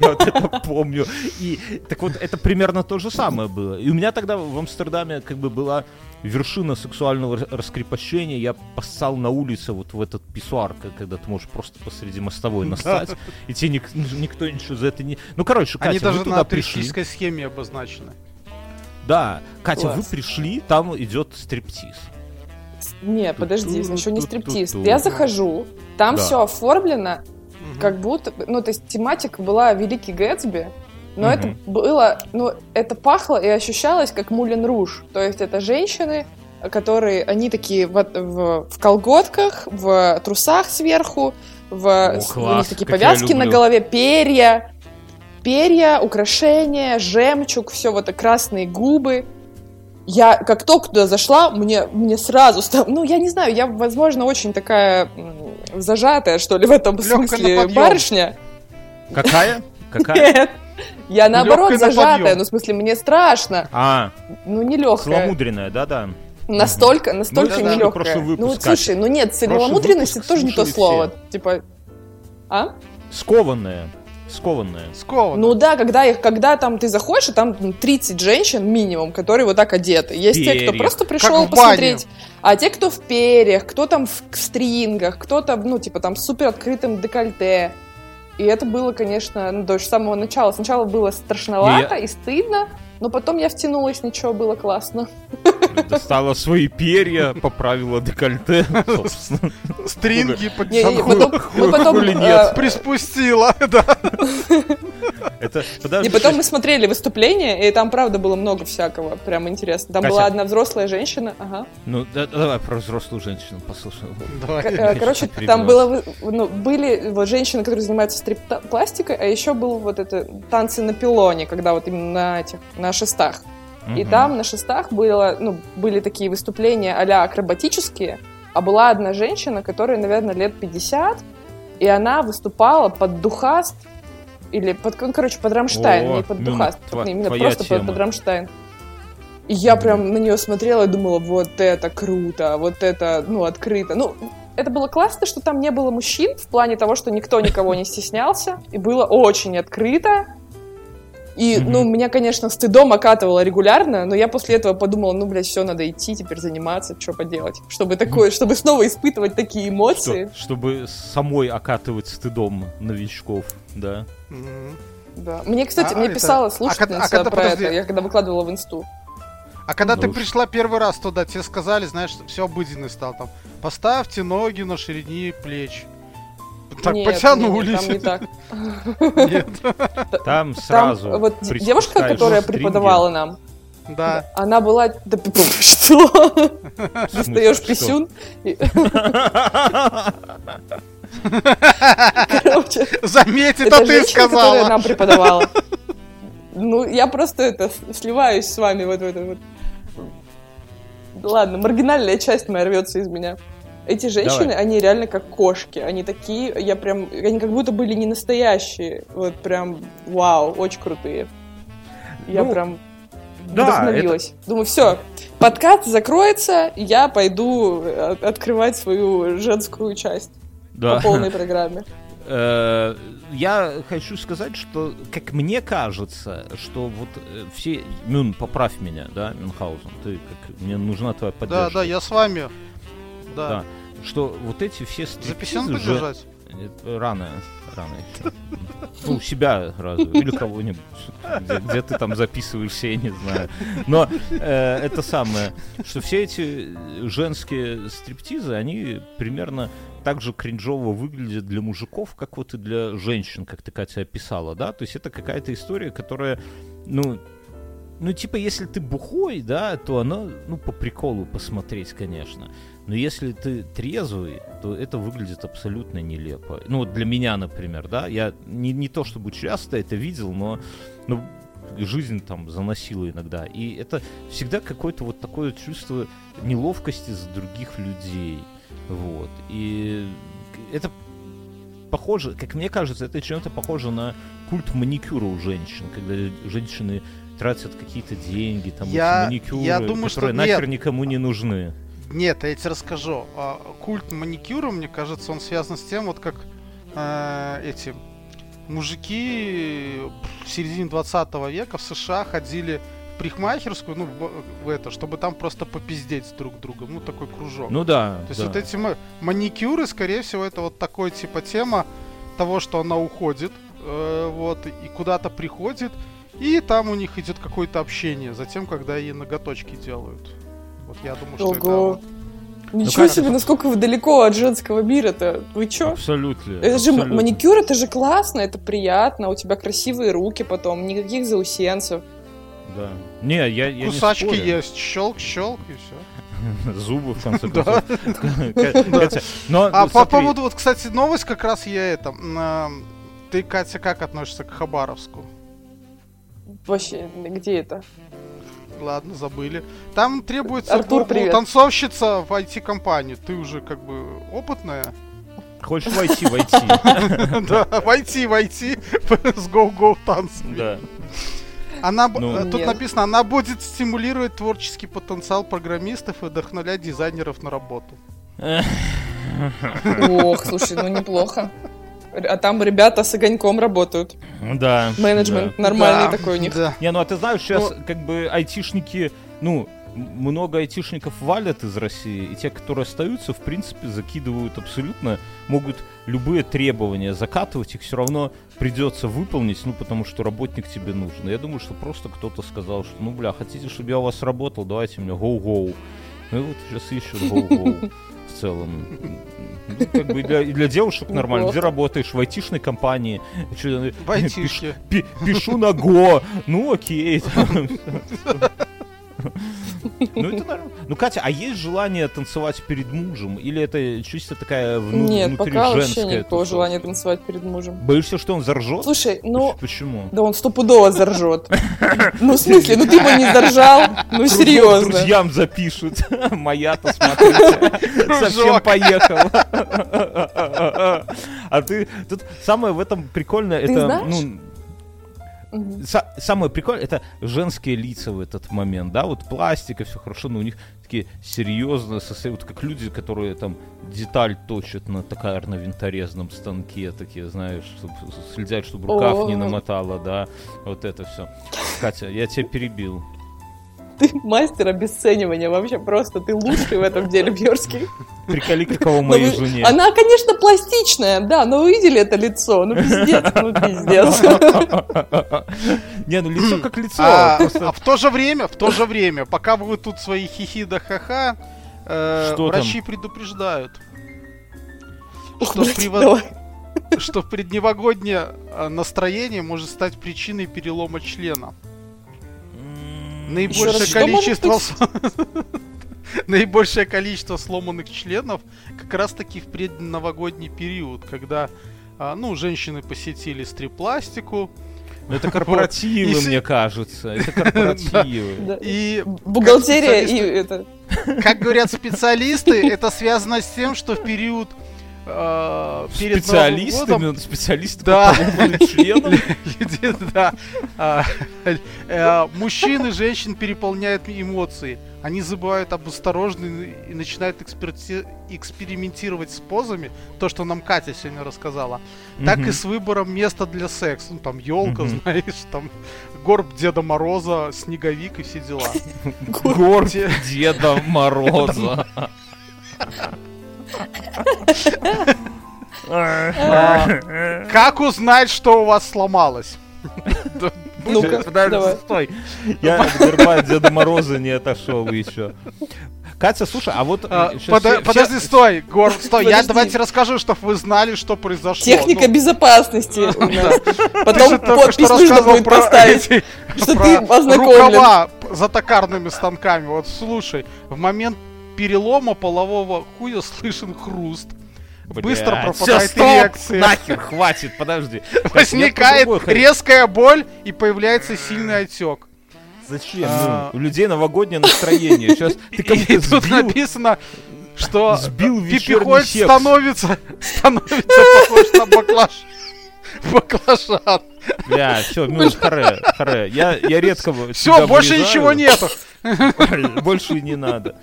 Я вот это помню. И так вот, это примерно то же самое было. И у меня тогда в Амстердаме как бы была вершина сексуального раскрепощения. Я поссал на улице вот в этот писсуар, когда ты можешь просто посреди мостовой настать, и тебе ник- никто ничего за это не... Ну, короче, Катя, Они даже на туристической схеме обозначены. Да, Катя, Класс. вы пришли, там идет стриптиз. Не, подожди, еще не стриптиз. Я захожу, там Да. все оформлено, Мгм. как будто, ну, то есть тематика была Великий Гэтсби, но Мгм. это было, ну, это пахло и ощущалось как Мулен Руж. То есть это женщины, которые, они такие в, в- в колготках, в трусах сверху, в, О, с- у класс, них такие повязки на голове, перья, перья, украшения, жемчуг, все вот это красные губы. Я как только туда зашла, мне, мне сразу стало... Ну, я не знаю, я, возможно, очень такая зажатая, что ли, в этом Лёгкая на смысле барышня. Какая? <laughs> Какая? Нет. Я наоборот Лёгкая на зажатая, подъём. ну, в смысле, мне страшно. А, Ну, не легкая. целомудренная, да-да. Настолько, настолько это не же прошлый легкая. выпуск, Ну, слушай, ну нет, целомудренность это тоже не то слово. Типа, а? Скованная. Скованная. Сковано. Ну да, когда, их, когда там ты заходишь, и там ну, 30 женщин минимум, которые вот так одеты. Есть те, кто просто Как пришел посмотреть, а те, кто в перьях, кто там в, стрингах, кто-то, ну, типа там с супер открытым декольте. И это было, конечно, ну, с самого начала. Сначала было страшновато и стыдно, но потом я втянулась, ничего, было классно. Достала свои перья, поправила декольте, собственно. Стринги подтянула. мы потом, э. Приспустила, да. <laughs> Это, подожди, И потом мы смотрели выступление, и там, правда, было много всякого, прям интересно. Там Катя. была одна взрослая женщина, ага. Ну, да- давай про взрослую женщину послушаем. Давай. Э, Короче, там было, ну, были вот женщины, которые занимаются стрип-пластикой, а еще был вот это танцы на пилоне, когда вот именно на этих, на шестах. И там на шестах было, ну, были такие выступления а акробатические, а была одна женщина, которой, наверное, лет 50, и она выступала под Du hast, или под, ну, короче, под Рамштайн, О, не под ну, Du hast, тва- именно просто под, тема. под Рамштайн. И я прям на нее смотрела и думала, вот это круто, вот это, ну, открыто. Ну, это было классно, что там не было мужчин, в плане того, что никто никого не стеснялся, и было очень открыто. И, Мгм. ну, меня, конечно, стыдом окатывало регулярно, но я после этого подумала, ну, блядь, все, надо идти теперь заниматься, что поделать. Чтобы такое, чтобы снова испытывать такие эмоции. Что- чтобы самой окатывать стыдом новичков, да. Мгм. Да. Мне, кстати, А, мне это- писала а когда- слушательница а когда- про подожди. это, я когда выкладывала в инсту. А когда Ну ты уж. пришла первый раз туда, тебе сказали, знаешь, все обыденный стал там. Поставьте ноги на ширине плеч. Так Нет, потянулись. нет, там не так. Нет. Там Там сразу вот девушка, которая стринги. преподавала нам, Да. она была... Да, что? Достаешь писюн. Короче, Заметь, это это ты женщина, которая сказала. нам преподавала. Ну, я просто это сливаюсь с вами вот в это вот. Ладно, маргинальная часть моя рвется из меня. Эти женщины, Давай. они реально как кошки. Они такие, я прям, они как будто были не настоящие. Вот прям, вау, очень крутые. Я Ну, прям Да, это, вдохновилась. Думаю, все, подкат закроется, я пойду э, открывать свою женскую часть да. по полной программе. <laughs> Э, Я хочу сказать, что, как мне кажется, что вот э, все... Мюн, поправь меня, да, Мюнхгаузен, ты как... Мне нужна твоя Да, поддержка. да, я с вами. Да. Да. Что вот эти все стриптизы... писюн же- подержать? Это Рано, рано. еще. Ну, у себя разве, или кого-нибудь. Где, где ты там записываешься, я не знаю. Но э, это самое, что все эти женские стриптизы, они примерно так же кринжово выглядят для мужиков, как вот и для женщин, как ты, Катя, описала, да? То есть это какая-то история, которая, ну, ну, типа, если ты бухой, да, то оно, ну, по приколу посмотреть, конечно. Но если ты трезвый, то это выглядит абсолютно нелепо. Ну, вот для меня, например, да, я не, не то чтобы часто это видел, но ну, жизнь там заносила иногда. И это всегда какое-то вот такое чувство неловкости за других людей. Вот. И это похоже, как мне кажется, это чем-то похоже на культ маникюра у женщин, когда женщины тратят какие-то деньги, там, Я- эти маникюры, я думаю, что которые нет. нахер никому не нужны. Нет, я тебе расскажу. А, Культ маникюра, мне кажется, он связан с тем, вот как э, эти мужики в середине 20 века в США ходили в парикмахерскую, ну, в, это, чтобы там просто попиздеть друг другом. Ну, такой кружок. Ну да. То есть да. вот эти ма- маникюры, скорее всего, это вот такой типа тема того, что она уходит, э, вот, и куда-то приходит, и там у них идет какое-то общение, затем, когда ей ноготочки делают. Вот я думаю, что это Ого. вот. Ничего как себе, это? насколько вы далеко от женского мира-то. Вы чё? Абсолютно. Это же абсолютно. маникюр, это же классно, это приятно, у тебя красивые руки потом, никаких заусенцев. Да. Не, я, я не Кусачки спорю. есть, щелк-щелк и все. <laughs> Зубы, в конце <laughs> Да. концов. Катя, Но, А ну, по поводу, вот, кстати, новость как раз я это... м, Ты, Катя, как относишься к Хабаровску? Вообще, где это? Ладно, забыли. Там требуется Артур, ну, привет. танцовщица в IT-компанию. Ты уже как бы опытная. Хочешь войти, войти. <laughs> Да, войти, войти <laughs> с гоу-гоу танцами. Да. Она, Ну. тут Нет. написано, она будет стимулировать творческий потенциал программистов и вдохновлять дизайнеров на работу. Ох, слушай, ну неплохо. А там ребята с огоньком работают. Да. Менеджмент да. нормальный Да, такой у них. Да. Не, ну а ты знаешь, сейчас как бы айтишники, ну, много айтишников валят из России, и те, которые остаются, в принципе, закидывают абсолютно, могут любые требования закатывать, их все равно придется выполнить, ну, потому что работник тебе нужен. Я думаю, что просто кто-то сказал, что, ну, бля, хотите, чтобы я у вас работал, давайте мне гоу-гоу. Ну, и вот сейчас ищут гоу-гоу <laughs> целом. Ну, как бы и для, и для девушек нормально. Где работаешь? В айтишной компании. Э, В айтишке. пи- пишу на Го. Ну окей. <laughs> Ну это нормально. Ну, Катя, а есть желание танцевать перед мужем? Или это чисто такая вну- Нет, внутри пока вообще женская никакого тусовка? желания танцевать перед мужем. Боишься, что он заржет? Слушай, ну, Почему? да он стопудово заржет. Ну, в смысле, ну ты бы не заржал? Ну, серьезно. друзьям запишут. <laughs> Моя-то, смотрите, совсем поехал. <laughs> А ты... Тут самое в этом прикольное, Ты это... знаешь? Са- самое прикольное это женские лица в этот момент, да, вот пластика, все хорошо, но у них такие серьезные, сосед- вот как люди, которые там деталь точат на токарно-винторезном станке, такие, знаешь, чтоб, следят, чтобы рукав не О. намотала, да, вот это все. Катя, я тебя перебил. Ты мастер обесценивания вообще просто. Ты лучший в этом деле, Бьерский. Приколи, каково Ну, моей вы- жене. Она, конечно, пластичная, да, но вы видели это лицо? Ну, пиздец, ну, пиздец. <laughs> Не, ну лицо как лицо. А, просто- а в то же время, в то же время, пока вы тут свои хихи да ха-ха, э, там? врачи предупреждают, Ух, что, блядь, что предновогоднее э, настроение может стать причиной перелома члена. Наибольшее раз, количество... <laughs> Наибольшее количество сломанных членов как раз таки в предновогодний период, когда а, ну, женщины посетили стрип-пластику, Ну, это <laughs> корпоративы, мне кажется. Это <laughs> корпоративы. Да. и Бухгалтерия и это... Как говорят специалисты, это связано с тем, что в период э, перед Новым Специалистами, годом специалисты Да. да, а, э, мужчин и женщин переполняют эмоции. Они забывают об осторожности и начинают эксперти- экспериментировать с позами, то, что нам Катя сегодня рассказала, так и с выбором места для секса. Ну, там елка, знаешь, там горб Деда Мороза, снеговик и все дела. Горб Деда Мороза. <laughs> <laughs> Как узнать, что у вас сломалось? Ну-ка, Подожди, давай. стой. Я от горба Деда Мороза не отошел еще. Катя, слушай, а вот... А, щас подо- все- Подожди, стой, Гор, стой, я Подожди. давайте расскажу, чтобы вы знали, что произошло. Техника Ну, безопасности у нас. Потом подпись что нужно будет поставить, что ты ознакомлен. рукава за токарными станками. Вот слушай, в момент перелома полового хуя слышен хруст. Быстро Блядь, пропадает всё, стоп, эрекция. Нахер, хватит, подожди. <laughs> Возникает резкая боль и появляется сильный отек. Зачем? А. Ну, у людей новогоднее настроение. Сейчас <laughs> ты И кому-то тут сбил, написано, что сбил секс. становится, <laughs> становится похож на баклаж. Баклажан. Бля, все, минус харе, харе. Я, я редко Все, больше ничего нету. Больше и не надо.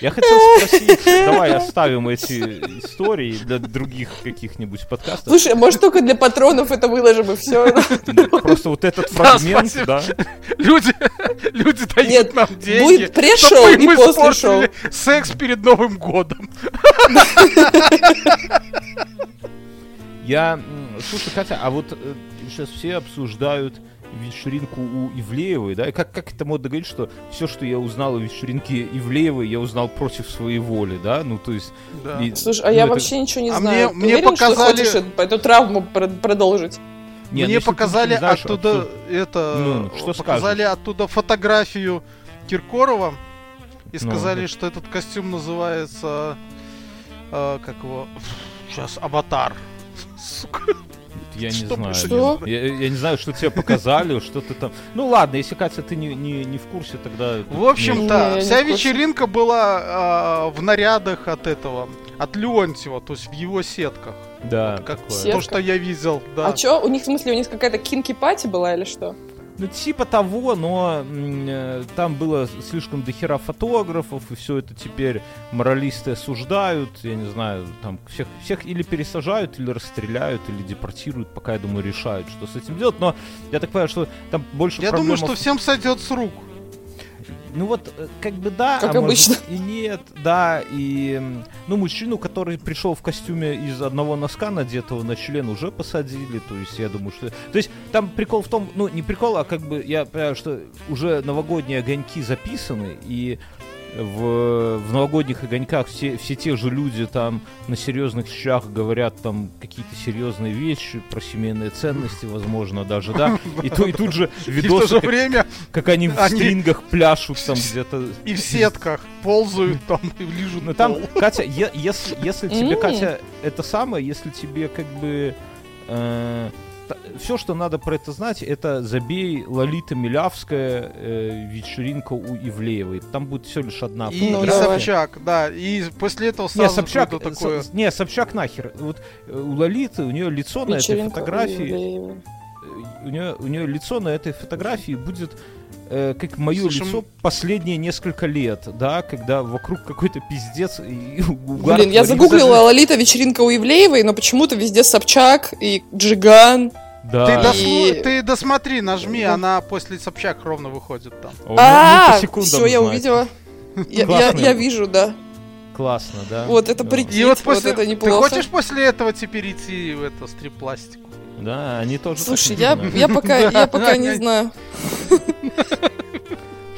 Я хотел спросить, давай оставим эти истории для других каких-нибудь подкастов. Слушай, а может только для патронов это выложим и все. Просто вот этот фрагмент, да. Люди, люди дают Нет, нам деньги. будет чтобы и мы после испортили секс перед Новым годом. Я, слушай, Катя, а вот сейчас все обсуждают вечеринку у Ивлеевой, да, и как, как это модно говорить, что все, что я узнал о вечеринке Ивлеевой, я узнал против своей воли, да, ну, то есть... Да. и- Слушай, а ну, я это- вообще ничего не А знаю. мне- Ты мне уверен, что показали- хочешь эту, травму про- продолжить? Не, ну, Мне ты показали знаешь, оттуда абсурд- это, Ну, что показали оттуда фотографию Киркорова и Ну, сказали, да. что этот костюм называется, э, как его, сейчас Аватар. <laughs> Сука. Я не Что знаю. Что? Я, я не знаю, что тебе показали, что ты там... Ну ладно, если, Катя, ты не, не, не в курсе, тогда... В общем-то, вся вечеринка была а, в нарядах от этого, от Леонтьева, то есть в его сетках. Да, Как такое. Сетка. то, что я видел, да. А чё, у них, в смысле, у них какая-то кинки-пати была или что? Ну, типа того, но э, там было слишком дохера фотографов, и все это теперь моралисты осуждают, я не знаю, там всех, всех или пересажают, или расстреляют, или депортируют, пока, я думаю, решают, что с этим делать, но я так понимаю, что там больше Я думаю, проблема что в- всем сойдет с рук. Ну вот, э, как бы да, Как а может обычно. быть и нет, да, и... Ну, мужчину, который пришел в костюме из одного носка, надетого на член, уже посадили, то есть я думаю, что... То есть там прикол в том, ну, не прикол, а как бы я понимаю, что уже новогодние огоньки записаны, и в, в новогодних огоньках все, все те же люди там на серьезных щах говорят там какие-то серьезные вещи про семейные ценности, возможно, даже, да, и, ту- и тут же <laughs> И в то видосы, же как, время как они в они- стрингах пляшут там <laughs> где-то и в сетках ползают там и лижут ну там. <laughs> Катя, е- если, если тебе. Катя, это самое, если тебе как бы все, что надо про это знать, это забей Лолита Милявская э, вечеринка у Ивлеевой. Там будет все лишь одна И, Ну, и давай. Собчак, да. И после этого Не, сразу Собчак, какое-то э, такое... с- не, Собчак нахер. Вот э, у Лолиты, у нее лицо на этой Вечеринка у фотографии. Э, у нее, у нее лицо на этой фотографии будет э, как мое Слушай, лицо последние несколько лет, да, когда вокруг какой-то пиздец и <laughs> угар Блин, я загуглила Лолита вечеринка у Ивлеевой, но почему-то везде Собчак и Джиган. Да. Ты, И- досмо- ты досмотри, нажми, она после Собчак ровно выходит там. Ну- ну, А, секундам все, я увидела. Я, вижу, да. Классно, да. Вот это. И вот после... это Ты неплохо. хочешь после этого теперь идти в это стрип-пластику? Да, они тоже так Слушай, я, я пока, я пока не <laughs> знаю.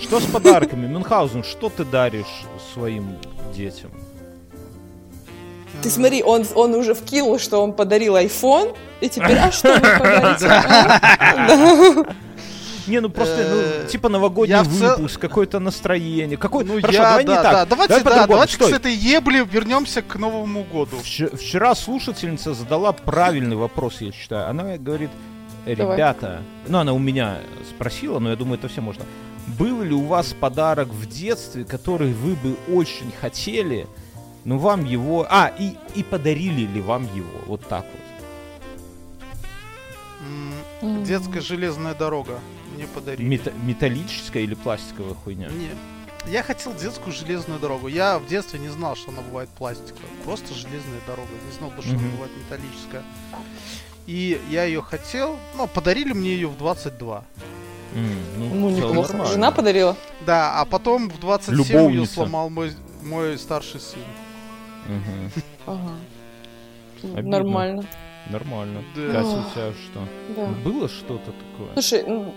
Что с подарками? Мюнхгаузен, что ты даришь своим детям? Ты смотри, он, он уже вкинул, что он подарил iPhone, и теперь, а что вы <laughs> подарите? Да. <laughs> Не, ну просто, Э, ну, типа новогодний я в цел- выпуск, какое-то настроение. Какой... Ну Хорошо, я, давай да, не да. так. Давайте, да, по-другому. давайте Стой. с этой ебли вернемся к Новому году. Вч- Вчера слушательница задала правильный вопрос, я считаю. Она говорит, Давай. ребята, ну она у меня спросила, но я думаю, это все можно. Был ли у вас подарок в детстве, который вы бы очень хотели, но вам его... А, и, и подарили ли вам его? Вот так вот. Детская железная дорога. Мне подарили. Мета- металлическая или пластиковая хуйня? Не. Я хотел детскую железную дорогу. Я в детстве не знал, что она бывает пластиковая. Просто железная дорога. Не знал, что она Мгм. бывает металлическая. И я ее хотел, но подарили мне ее в 22. М, Ну, целом неплохо. нормально. Жена подарила? Да, а потом в 27 ее Любовница. сломал мой, мой старший сын. Мгм. Ага. Обидно. Нормально. Нормально. Да. Катя, у тебя что? Да. Было что-то такое? Слушай, ну,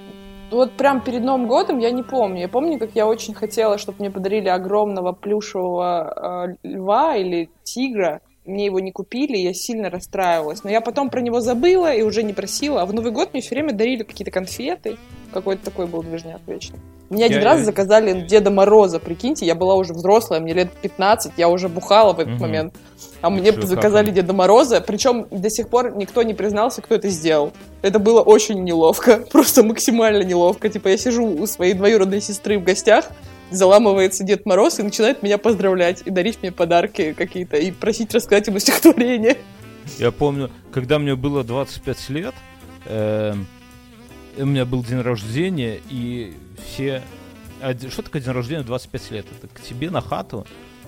вот прям перед Новым годом я не помню. Я помню, как я очень хотела, чтобы мне подарили огромного плюшевого э, льва или тигра. Мне его не купили, я сильно расстраивалась. Но я потом про него забыла и уже не просила. А в Новый год мне все время дарили какие-то конфеты. Какой-то такой был движняк вечно. Мне один Я- раз я- заказали Деда Мороза, прикиньте, я была уже взрослая, мне лет 15, я уже бухала в этот Мгм. момент. А мне Шикарно. заказали Деда Мороза, причем до сих пор никто не признался, кто это сделал. Это было очень неловко, <laughs> просто максимально неловко. Типа я сижу у своей двоюродной сестры в гостях, заламывается Дед Мороз и начинает меня поздравлять и дарить мне подарки какие-то и просить рассказать ему <laughs> стихотворение. Я помню, когда мне было 25 лет, эм, у меня был день рождения, и все... что такое день рождения в 25 лет? Это к тебе на хату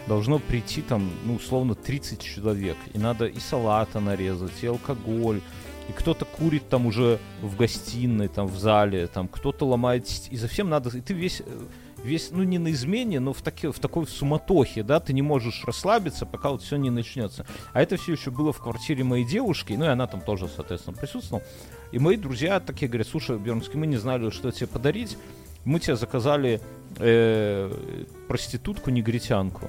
должно прийти там, ну, условно, 30 человек. И надо и салата нарезать, и алкоголь, и кто-то курит там уже в гостиной, там в зале, там кто-то ломает... И за всем надо... И ты весь... Весь, ну, не на измене, но в, таки, в такой суматохе, да, ты не можешь расслабиться, пока вот все не начнется. А это все еще было в квартире моей девушки, ну и она там тоже, соответственно, присутствовала. И мои друзья такие говорят, слушай, Бернский, мы не знали, что тебе подарить. Мы тебе заказали э, проститутку-негритянку.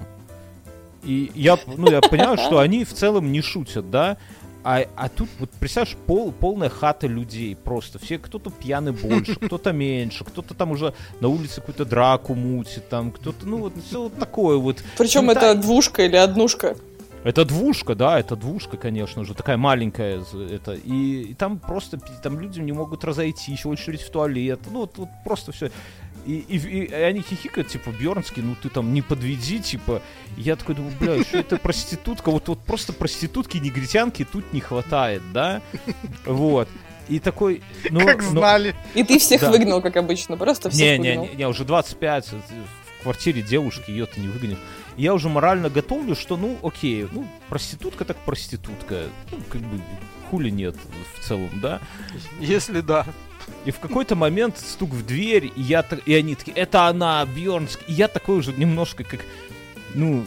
И я, ну, я понимаю, что они в целом не шутят, да. А, а тут, вот представляешь, пол, полная хата людей просто. Все, кто-то пьяный больше, <laughs> кто-то меньше, кто-то там уже на улице какую-то драку мутит, там кто-то, ну вот все вот такое вот. Причем Ну, это двушка или однушка. Это двушка, да, это двушка, конечно же, такая маленькая, это, и, и там просто, там люди не могут разойтись, очередь в туалет, ну вот, вот просто все. И, и, и- и они хихикают, типа, Бьернский, ну ты там не подведи, типа. Я такой думаю, бля, что это проститутка, вот, вот просто проститутки, негритянки тут не хватает, да, вот. И такой, ну... как ну- знали. И ты всех Да. выгнал, как обычно, просто всех не, не, выгнал. не, не, уже 25, э, в квартире девушки, ее ты не выгонишь. И Я уже морально готовлю, что, ну, окей, ну, проститутка так проститутка. Ну, как бы, хули нет в целом, да? Если да. И в какой-то момент стук в дверь, и, я, так- и они такие, это она, Бьернск. И я такой уже немножко как, ну,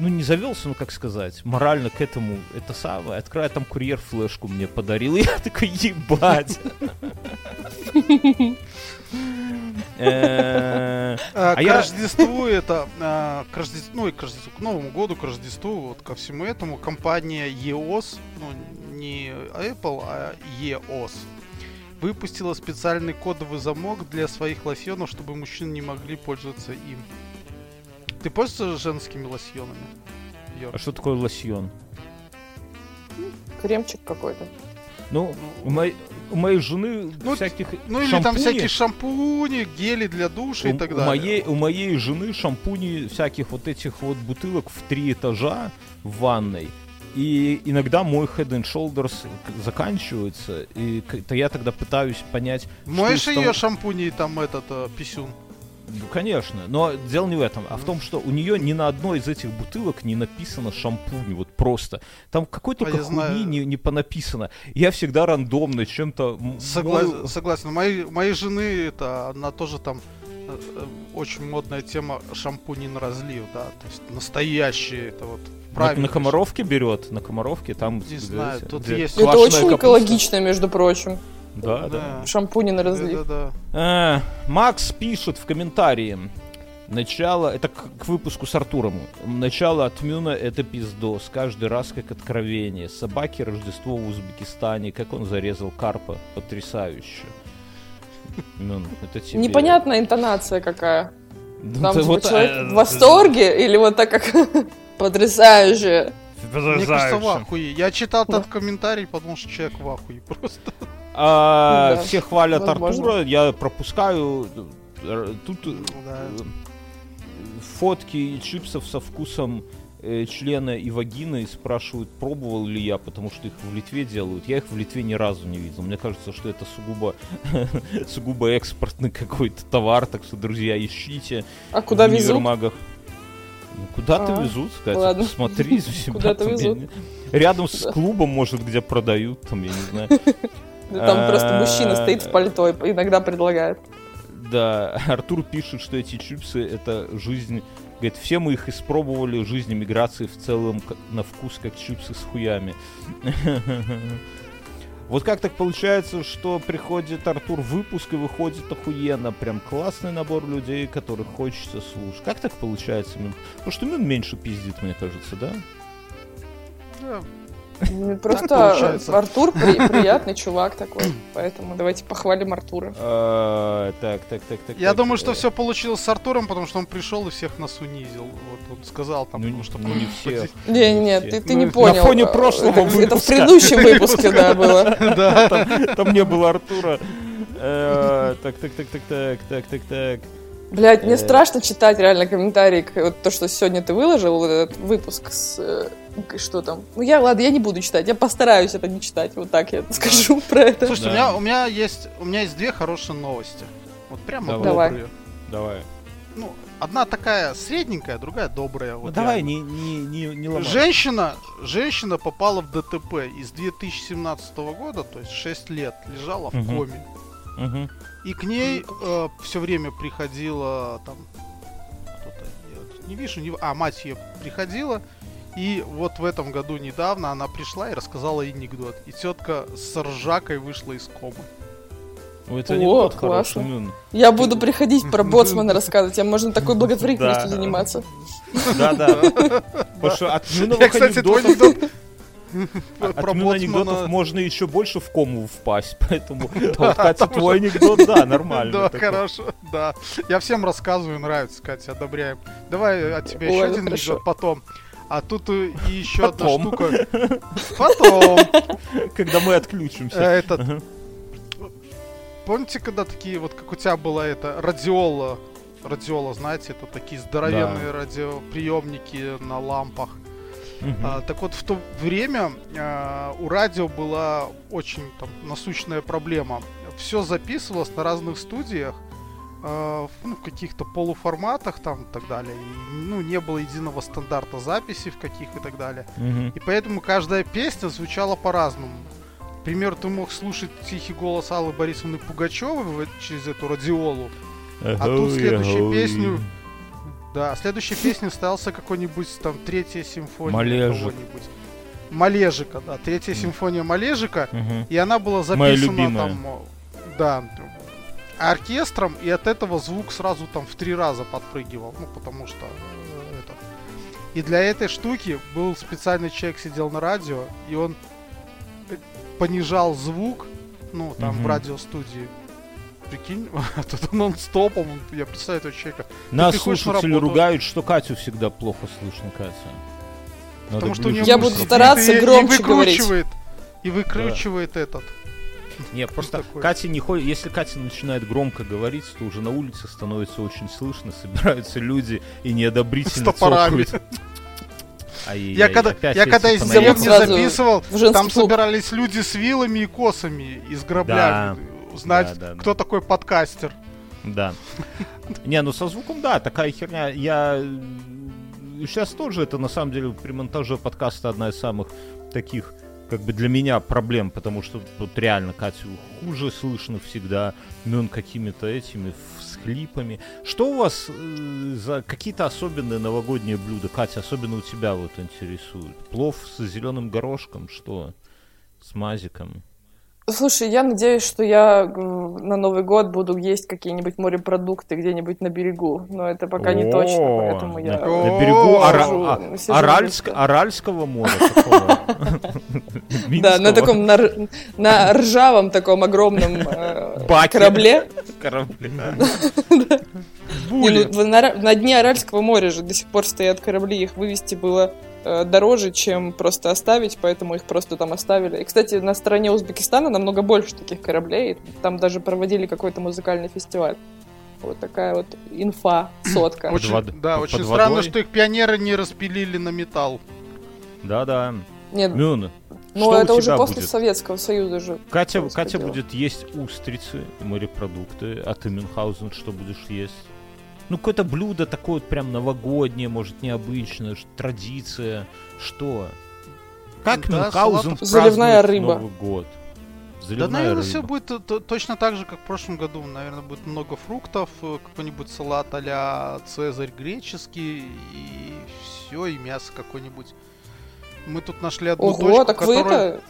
ну, не завелся, ну, как сказать, морально к этому, это самое. Открываю, там курьер флешку мне подарил, и я такой, ебать. <laughs> Э, А, к я- Рождеству это, а, к Рождеству, ну и к Рождеству, к Новому году, к Рождеству, вот ко всему этому компания EOS, ну не Apple, а EOS, выпустила специальный кодовый замок для своих лосьонов, чтобы мужчины не могли пользоваться им. Ты пользуешься женскими лосьонами? Йор? А что такое лосьон? Кремчик какой-то. Ну, у моей, у моей жены Ну, всяких Ну или там шампуней- всякие шампуни, гели для душа у, и так у далее. моей, у моей жены шампуни всяких вот этих вот бутылок в три этажа в ванной. И иногда мой Head and Shoulders заканчивается, и то я тогда пытаюсь понять... что Моешь из того- ее шампуней там этот э, писюн? Ну, конечно, но дело не в этом, а в том, что у нее ни на одной из этих бутылок не написано шампунь, вот просто. Там какой А только я хуйни не, не понаписано. Я всегда рандомно чем-то... Согла- мою- Согласен. Моей, моей жены это она тоже там э, э, очень модная тема шампуни на разлив, да, то есть настоящие, это вот На, правильно. на Комаровке берет, на Комаровке там... Не знаю, тут где есть- Это очень капуста. экологично, между прочим. Да, да. Шампуни на разлив. Да, да, Э, Макс пишет в комментарии. Начало, это к, к выпуску с Артуром. Начало от Мюна это пиздос. Каждый раз как откровение. Собаки Рождество в Узбекистане. Как он зарезал карпа. Потрясающе. Мюн, это тебе. Непонятная интонация какая. Ну, Там типа, вот, человек э, в восторге или вот так как <laughs> потрясающе. да. Мне кажется, в ахуе. Я читал Да. этот комментарий, подумал, что человек в ахуе просто. А, Да, все хвалят возможно. Артура, я пропускаю. Тут э, Да. фотки чипсов со вкусом э, члена и вагины спрашивают, пробовал ли я, потому что их в Литве делают. Я их в Литве ни разу не видел. Мне кажется, что это сугубо, <laughs> сугубо экспортный какой-то товар, так что, друзья, ищите. А куда в везут? универмагах. Ну, куда-то А, везут, Катя, ладно. посмотри <laughs> за себя. Куда-то везут. Рядом с клубом, может, где продают, там, я не знаю. <laughs> Да Там просто А, мужчина стоит в пальто и иногда предлагает. Да, <laughs> Артур пишет, что эти чипсы это жизнь. Говорит, все мы их испробовали, жизнь эмиграции в целом на вкус как чипсы с хуями. <laughs> Вот как так получается, что приходит Артур в выпуск и выходит охуенно, прям классный набор людей, которых хочется слушать. Как так получается? Мин? Потому что Мин меньше пиздит, мне кажется, да? Да. Ну, Просто. Артур при- <laughs> приятный чувак такой. Поэтому давайте похвалим Артура. А, Так, так, так, так. Я так, думаю, что э, все получилось с Артуром, потому что он пришел и всех нас унизил. Вот он сказал там, Ну, потому что ну, не всех. Не, не, нет, ты, ты не понял. на фоне Э, прошлого это, это в выпуска. предыдущем <laughs> выпуске, да, было. <laughs> Да. Там, не было Артура. Э, Так, так, так, так, так, так, так, так. Блять, мне Э. страшно читать реально комментарии, к- вот то, что сегодня ты выложил, вот этот выпуск с... э, Что там? Ну я, ладно, я не буду читать, я постараюсь это не читать, вот так я <laughs> скажу про это. Слушайте, Да. у, меня, у меня есть у меня есть две хорошие новости. Вот прямо Давай. добрые. Давай. Ну, одна такая средненькая, другая добрая. Ну Вот давай, реально. не, не, не, не ломай. Женщина, женщина попала в ДТП из 2017 года, то есть 6 лет, лежала в коме. Мгм. И к ней все время приходила там кто-то, я вот не вижу, не... а мать ее приходила. И вот в этом году недавно она пришла и рассказала анекдот. И тетка с ржакой вышла из комы. Ой, это О, анекдот классно. хороший. Я буду приходить про боцмана рассказывать, а можно такой <laughs> благотворительностью Да. заниматься. Да, да. <laughs> Потому что от Я, кстати, твой анекдотов, анекдот <laughs> от можно еще больше в кому впасть, поэтому Катя, твой анекдот, да, нормально. Да, хорошо, да. Я всем рассказываю, нравится, Катя, одобряем. Давай от тебя еще ну один анекдот потом. А тут и и еще одна Потом. штука. Потом. Когда мы Э, отключимся. Этот. Ага. Помните, когда такие, вот как у тебя была это радиола, радиола, знаете, это такие здоровенные радиоприемники на лампах. Мгм. А, так вот, в то время а, у радио была очень там насущная проблема. Все записывалось на разных студиях, в, ну, в каких-то полуформатах там и так далее. И, ну, не было единого стандарта записи в каких и так далее. Мгм. И поэтому каждая песня звучала по-разному. Например, ты мог слушать тихий голос Аллы Борисовны Пугачевой через эту радиолу. А тут следующую песню Да, следующей песней ставился какой-нибудь там третья симфония Малежик. Малежика, да, третья симфония Малежика. Мгм. И она была записана там, да, оркестром, и от этого звук сразу там в три раза подпрыгивал, ну потому что э, это. И для этой штуки был специальный человек сидел на радио, и он э, понижал звук, ну там в Мгм. радиостудии. Прикинь, <laughs> тут нон-стопом, я представляю этого человека. Нас на слушатели работу. ругают, что Катю всегда плохо слышно, Катя. Надо Потому что у нее Я буду стараться и- громче и говорить. выкручивает, И выкручивает этот. Не, просто? Катя не ходит. Если Катя начинает громко говорить, то уже на улице становится очень слышно, собираются люди и неодобрительно С цокают. Я когда, я когда из деревни Сразу записывал, там собирались люди с вилами и косами из грабля. Узнать, Да, да, кто да. такой подкастер. Да. Не, ну со звуком, да, такая херня. Я сейчас тоже это на самом деле при монтаже подкаста одна из самых таких как бы для меня проблем, потому что тут реально Катю хуже слышно всегда, ну он какими-то этими всхлипами. Что у вас э, за какие-то особенные новогодние блюда, Катя, особенно у тебя вот интересует? Плов с зеленым горошком, что? С мазиком? Слушай, я надеюсь, что я на Новый год буду есть какие-нибудь морепродукты где-нибудь на берегу, но это пока не точно, поэтому я... На, на берегу а-. Аральского моря. <laughs> Да, на таком, на, ржавом таком огромном э, корабле. корабля. Не, ну, на, дне Аральского моря же до сих пор стоят корабли, их вывести было дороже, чем просто оставить, поэтому их просто там оставили. И, кстати, на стороне Узбекистана намного больше таких кораблей, там даже проводили какой-то музыкальный фестиваль. Вот такая вот инфа, <clears throat> сотка. Очень, вод- да, под очень водой. странно, что их пионеры не распилили на металл. Да-да. Нет, Мюн, ну что у это уже тебя после будет? Советского Союза же. Катя. Катя будет есть устрицы, морепродукты, а ты, Мюнхгаузен, что будешь есть? Ну, какое-то блюдо такое вот прям новогоднее, может, необычное, традиция, что? Как Да, Мюнхгаузен салат- Заливная рыба. Новый год? Да, Заливная наверное, рыба. все будет то- то- точно так же, как в прошлом году. Наверное, будет много фруктов, э, какой-нибудь салат а-ля Цезарь греческий, и все, и мясо какое-нибудь. Мы тут нашли одну Ого, точку, так вы которая... это...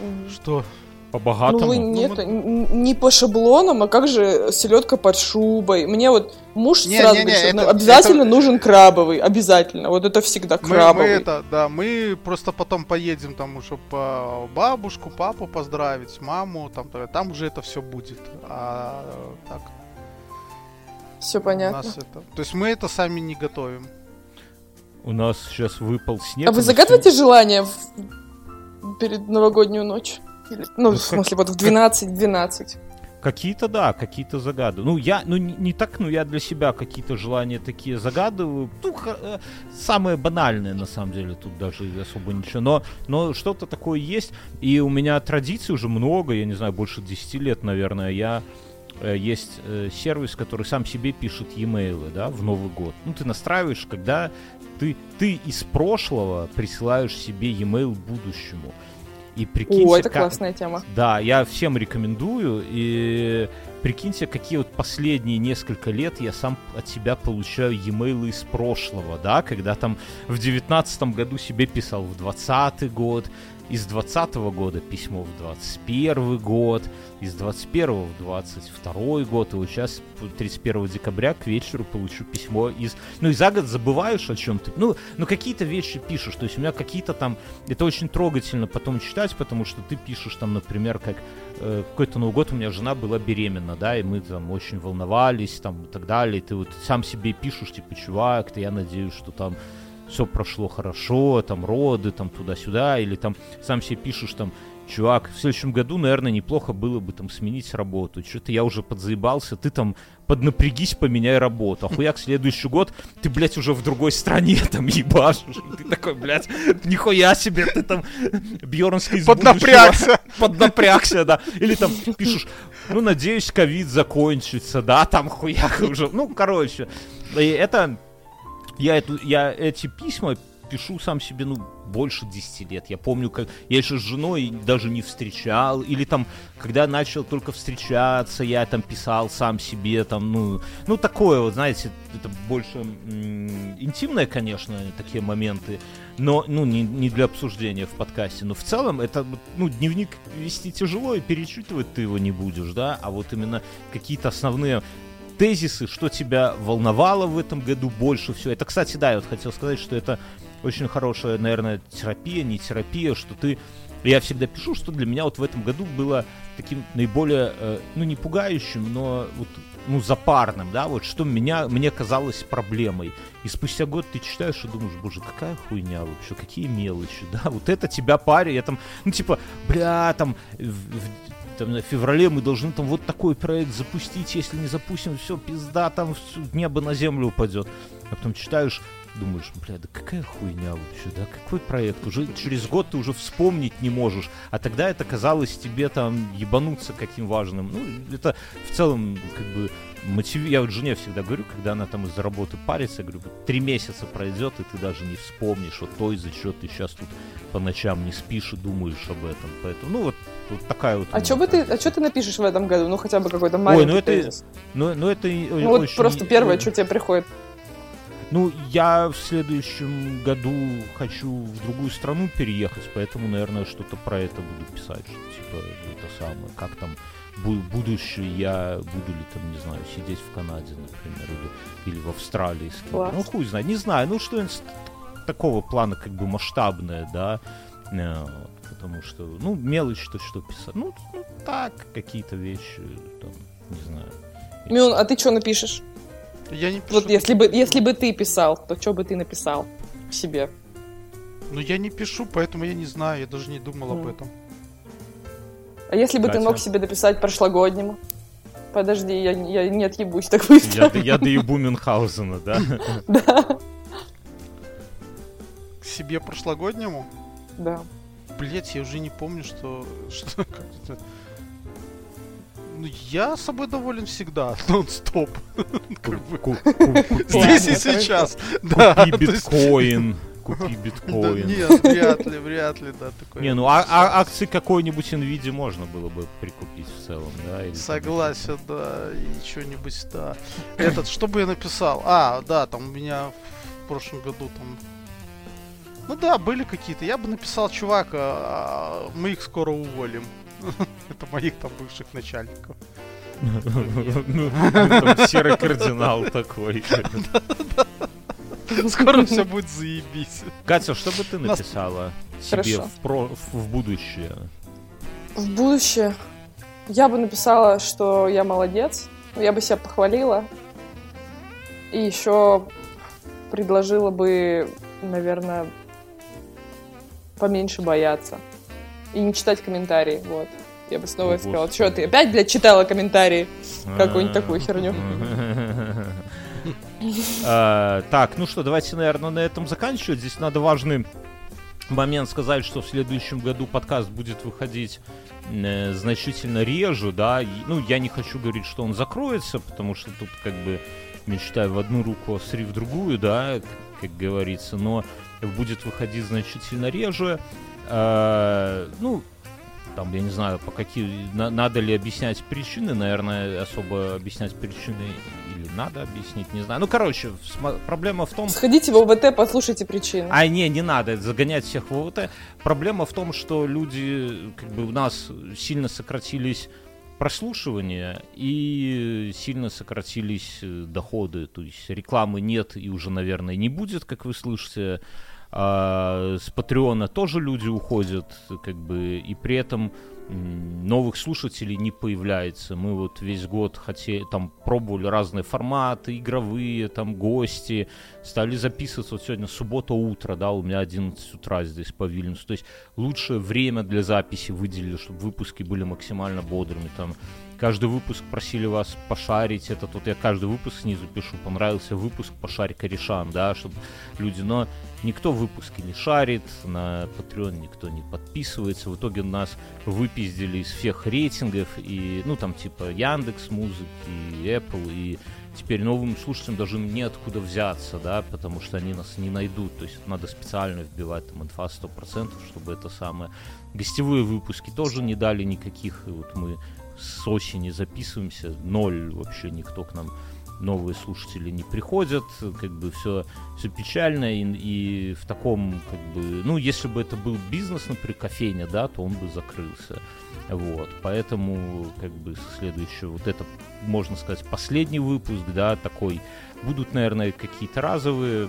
М, Что? По-богатому? Ну вы Ну, нет, мы- н- не по шаблонам, а как же селедка под шубой? Мне вот муж Не, сразу не, не, говорит, что это- ну, обязательно это- нужен крабовый, обязательно. Вот это всегда Мы, мы крабовый. это, да, мы просто потом поедем там уже по бабушку, папу поздравить, маму, там, там уже это все будет. А так, Все у понятно. нас это... То есть мы это сами не готовим. У нас сейчас выпал снег. А вы загадываете желание в- перед новогоднюю ночь? Ну, Ну, в как- смысле, вот в 12-12. Какие-то, да, какие-то загады. Ну, я, ну, не, не так, ну, я для себя какие-то желания такие загадываю. Ну, ха- э, самые банальные, на самом деле, тут даже особо ничего. Но, но что-то такое есть. И у меня традиций уже много, я не знаю, больше 10 лет, наверное. Я э, есть э, сервис, который сам себе пишет e-mail, да, в Новый год. Ну, ты настраиваешь, когда ты, ты из прошлого присылаешь себе e-mail будущему. И прикиньте, О, это как- классная тема. да, я всем рекомендую. И прикиньте, какие вот последние несколько лет я сам от себя получаю e-mail из прошлого, да, когда там в девятнадцатом году себе писал в двадцатый год, из двадцатого года письмо в двадцать первый год, из двадцать первого в двадцать второй год, и вот сейчас 31 декабря к вечеру получу письмо из... Ну и за год забываешь о чем-то, ну, ну какие-то вещи пишешь, то есть у меня какие-то там... Это очень трогательно потом читать, потому что ты пишешь там, например, как э, какой-то Новый год у меня жена была беременна, да, и мы там очень волновались, там, и так далее, и ты вот сам себе пишешь, типа, чувак, ты, я надеюсь, что там все прошло хорошо, там, роды, там, туда-сюда, или там сам себе пишешь, там, чувак, в следующем году, наверное, неплохо было бы там сменить работу, что-то я уже подзаебался, ты там поднапрягись, поменяй работу, а хуяк следующий год, ты, блядь, уже в другой стране <laughs> там ебашишь, ты такой, блядь, нихуя себе, ты там Бьернский из Поднапрягся. Поднапрягся, да. Или там пишешь, ну, надеюсь, ковид закончится, да, там хуяк уже. Ну, короче, и это... Я, эту, я эти письма пишу сам себе, ну, больше 10 лет. Я помню, как я еще с женой даже не встречал. Или там, когда начал только встречаться, я там писал сам себе, там, ну, ну такое вот, знаете, это больше м, интимное, конечно, такие моменты, но, ну, не, не для обсуждения в подкасте. Но в целом это, ну, дневник вести тяжело, и перечитывать ты его не будешь, да, а вот именно какие-то основные тезисы, что тебя волновало в этом году больше всего. Это, кстати, да, я вот хотел сказать, что это очень хорошая, наверное, терапия, не терапия, что ты... Я всегда пишу, что для меня вот в этом году было таким наиболее, э, ну, не пугающим, но вот, ну, запарным, да, вот, что меня, мне казалось проблемой. И спустя год ты читаешь и думаешь, боже, какая хуйня вообще, какие мелочи, да, вот это тебя парень, я там, ну, типа, бля, там, в- в- там, в феврале мы должны там вот такой проект запустить, если не запустим, все, пизда, там всё, небо на землю упадет. а потом читаешь, думаешь, бля, да какая хуйня вообще, да, какой проект, уже через год ты уже вспомнить не можешь, а тогда это казалось тебе там ебануться каким важным, ну, это в целом, как бы, мотив... я вот жене всегда говорю, когда она там из-за работы парится, я говорю, три месяца пройдет, и ты даже не вспомнишь вот то, из-за чего ты сейчас тут по ночам не спишь и думаешь об этом, поэтому, ну, вот, вот такая вот... А что бы ты, а что ты напишешь в этом году? Ну, хотя бы какой-то маленький Ой, ну это, тезис. ну, ну это Ну, вот очень- просто первое, что тебе приходит. Ну, я в следующем году хочу в другую страну переехать, поэтому, наверное, что-то про это буду писать, что типа это самое, как там бу- будущее я буду ли там, не знаю, сидеть в Канаде, например, или, или в Австралии с. Ну, хуй знает, не знаю, ну что-нибудь такого плана как бы масштабное, да, Э, потому что, ну, мелочь то, что писать, ну, ну, так, какие-то вещи, там, не знаю. Мюн, а ты что напишешь? Я не пишу. Вот если бы, если бы ты писал, то что бы ты написал себе? Ну, я не пишу, поэтому я не знаю, я даже не думал об этом. А если бы ты Катя? мог себе написать прошлогоднему? Подожди, я, я не отъебусь так быстро. Я, я доебу Мюнхгаузена, да? <laughs> Да, К себе прошлогоднему? да. Блять, я уже не помню, что... <laughs> что как это... Ну, я собой доволен всегда, <laughs> нон-стоп. <laughs> <laughs> Здесь и сейчас. Купи биткоин. Купи Да биткоин. нет, вряд ли, вряд ли, да, такое. Не, ну а, а акции какой-нибудь Nvidia можно было бы прикупить в целом, да? или Согласен, да, и что-нибудь, да. Этот, что бы я написал? А, да, там у меня в прошлом году там... Ну да, были какие-то. Я бы написал, чувак, а, мы их скоро уволим. <laughs> Это моих там бывших начальников. <laughs> Ну, ну, там серый кардинал такой. <laughs> Скоро все будет заебись. Катя, что бы ты написала себе в будущее? В будущее я бы написала, что я молодец, я бы себя похвалила. И еще предложила бы, наверное, поменьше бояться. И не читать комментарии, вот. Я бы снова О, сказала, что ты опять, блядь, читала комментарии? Какую-нибудь такую херню. <laughs> А, Так, ну что, давайте, наверное, на этом заканчивать. Здесь надо важный момент сказать, что в следующем году подкаст будет выходить э, значительно реже, да. И, Ну, я не хочу говорить, что он закроется, потому что тут как бы мечтаю в одну руку, а сри в другую, да, как говорится, но будет выходить значительно реже. А, Ну, там, я не знаю, по какие, на- надо ли объяснять причины, наверное, особо объяснять причины или надо объяснить, не знаю. Ну, короче, сма- проблема в том, Сходите в ОВТ, послушайте причины. а, не, не надо загонять всех в ОВТ. Проблема в том, что люди, как бы у нас сильно сократились прослушивания и сильно сократились э, доходы. То есть рекламы нет и уже, наверное, не будет, как вы слышите. А с Патреона тоже люди уходят, как бы, и при этом новых слушателей не появляется. Мы вот весь год хотели, там, пробовали разные форматы, игровые, там, гости, стали записываться. Вот сегодня суббота утро, да, у меня 11 утра здесь по Вильнюсу. То есть лучшее время для записи выделили, чтобы выпуски были максимально бодрыми. Там каждый выпуск просили вас пошарить. Это тут я каждый выпуск снизу пишу. Понравился выпуск, пошарь корешам, да, чтобы люди... Но никто выпуски не шарит, на Patreon никто не подписывается. В итоге нас выпиздили из всех рейтингов. И, ну, там, типа, Яндекс Музыки, Apple, и теперь новым слушателям даже неоткуда взяться, да, потому что они нас не найдут. То есть надо специально вбивать там инфа 100%, чтобы это самое. Гостевые выпуски тоже не дали никаких. И вот мы с осени записываемся, ноль вообще никто к нам новые слушатели не приходят, как бы все, все печально, и, и в таком, как бы, ну, если бы это был бизнес, например, кофейня, да, то он бы закрылся. Вот, поэтому, как бы, следующее, вот это, можно сказать, последний выпуск, да, такой, будут, наверное, какие-то разовые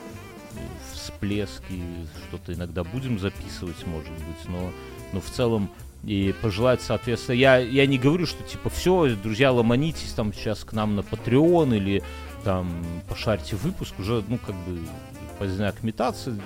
всплески, что-то иногда будем записывать, может быть, но, но в целом и пожелать, соответственно, я, я не говорю, что типа все, друзья, ломанитесь там сейчас к нам на Patreon или там пошарьте выпуск, уже, ну, как бы, под знак имитации,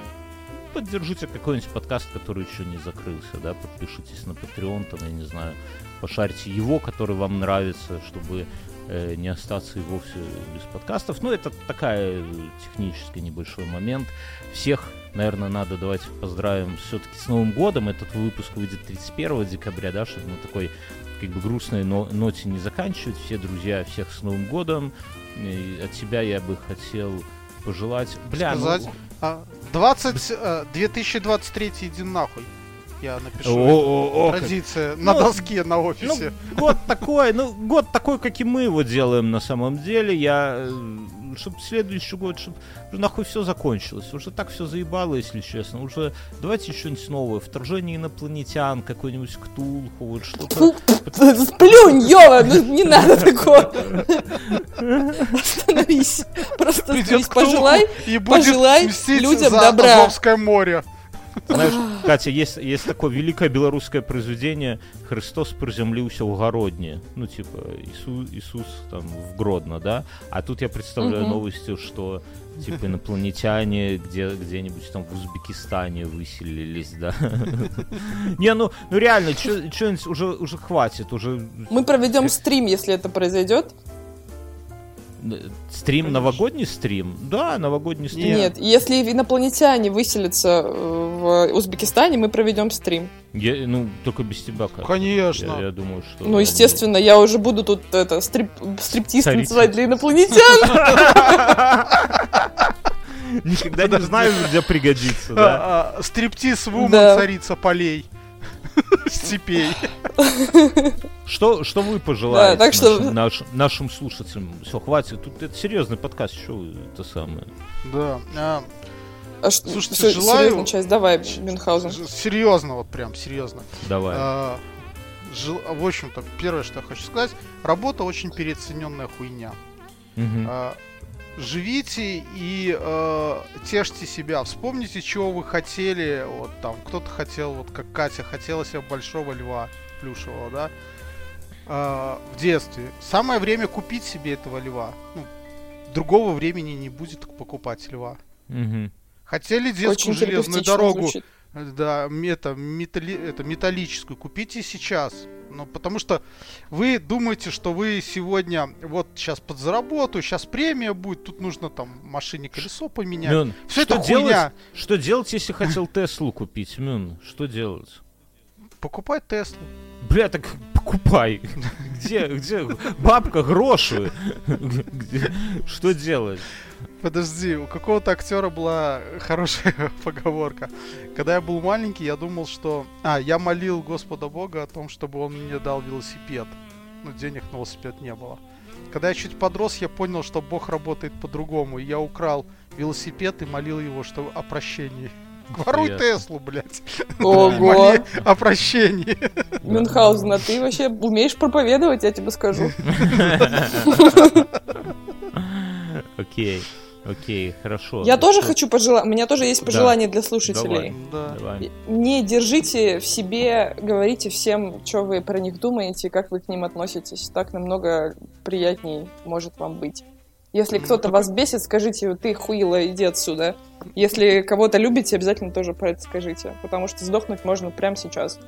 поддержите какой-нибудь подкаст, который еще не закрылся, да, подпишитесь на Patreon, там, я не знаю, пошарьте его, который вам нравится, чтобы э, не остаться и вовсе без подкастов. Ну, это такая технический небольшой момент. Всех, наверное, надо давайте поздравим все-таки с Новым годом. Этот выпуск выйдет 31 декабря, да, чтобы на такой как бы грустной но- ноте не заканчивать. Все друзья, всех с Новым годом. И от себя я бы хотел пожелать... Бля, ну, Сказать? А, 20... э, 2023 иди нахуй. Я напишу. О-о-о, как- Традиция на Ну, доске на офисе. Ну, год такой, ну, год такой, как и мы его делаем на самом деле. Я, чтобы следующий год, чтобы нахуй все закончилось. Уже так все заебало, если честно. Уже давайте что-нибудь новое. Вторжение инопланетян, какой-нибудь Ктулху, вот что-то. Сплюнь, Йова, ну не надо такого. Остановись. Просто остановись, пожелай. пожелай людям добра. Море. Знаешь, Катя, есть, есть такое великое белорусское произведение «Христос приземлился в Городне». Ну, типа, Иисус, Иисус там в Гродно, да? А тут я представляю Мгм. новости, что типа инопланетяне где, где-нибудь там в Узбекистане выселились, да. <laughs> Не, ну, ну реально, что-нибудь уже, уже хватит, уже Мы проведем стрим, если это произойдет. Стрим, новогодний стрим? Да, новогодний стрим. Нет, если инопланетяне выселятся э, в Узбекистане, мы проведем стрим. Я, ну, только без тебя, как. Конечно. Я, я думаю, что... Ну, естественно, я уже буду тут это стрип, стриптиз Царица. танцевать для инопланетян. <laughs> Никогда не знаю, где пригодится, да. <laughs> Стриптиз вумен, Да. царица полей. <laughs> Степей. Что, что вы пожелаете Да, так что- нашим, наш- нашим слушателям? Все, хватит. Тут это серьезный подкаст, что это самое. Да. а, А что- Слушайте, всё, желаю- серьезная часть, давай, Мюнхгаузен. Серьезно, вот прям серьезно. Давай. А, жел- В общем-то, первое, что я хочу сказать, работа очень переоцененная хуйня. Мгм. А, Живите и э, тешьте себя. Вспомните, чего вы хотели. Вот там кто-то хотел, вот как Катя, хотела себе большого льва плюшевого, да, а, в детстве. Самое время купить себе этого льва. Ну, другого времени не будет покупать льва. Мгм. Хотели детскую Очень железную дорогу, звучит. Да, это, металли- это металлическую, купите сейчас. Ну, потому что вы думаете, что вы сегодня вот сейчас подзаработаю, сейчас премия будет, тут нужно там машине колесо поменять. Мюн, Все что это хуйня. делать? Что делать, если хотел Теслу купить, Мюн? Что делать? Покупать Теслу. Бля, так покупай. Где, где? Бабка, гроши. Что делать? Подожди, у какого-то актера была хорошая <laughs> поговорка. Когда я был маленький, я думал, что... А, я молил Господа Бога о том, чтобы он мне дал велосипед. Но денег на велосипед не было. Когда я чуть подрос, я понял, что Бог работает по-другому. И я украл велосипед и молил его что о прощении. Воруй Ясно. Теслу, блядь. <laughs> Ого. Моли о прощении. Мюнхгаузен, а ты вообще умеешь проповедовать, я тебе скажу. <laughs> Окей, окей, хорошо. Я тоже хочу пожелать, у меня тоже есть Да. пожелание для слушателей. Да. Давай. Не держите в себе, говорите всем, что вы про них думаете, как вы к ним относитесь. Так намного приятней может вам быть. Если Ну, кто-то вас бесит, скажите, ты хуила, иди отсюда. Если кого-то любите, обязательно тоже про это скажите. Потому что сдохнуть можно прямо сейчас.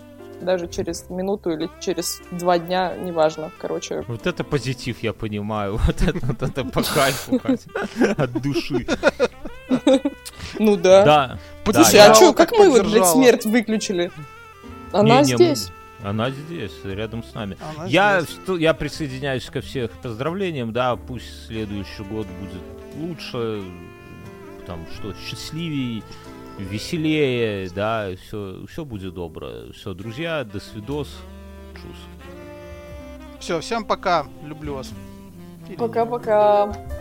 Даже через минуту или через два дня, неважно. Короче, Вот это позитив, я понимаю. <laughs> Вот это, вот это по кайфу. От души. <laughs> ну да. Да. Слушай, а что, как мы вот, блядь, смерть выключили? Она здесь. Она здесь, рядом с нами. Она Я, здесь. что- я присоединяюсь ко всех поздравлениям, да, пусть следующий год будет лучше, там, что, счастливее, веселее, да, все, все будет добро. Все, друзья, до свидос, чус. Все, всем пока. Люблю вас. Пока-пока.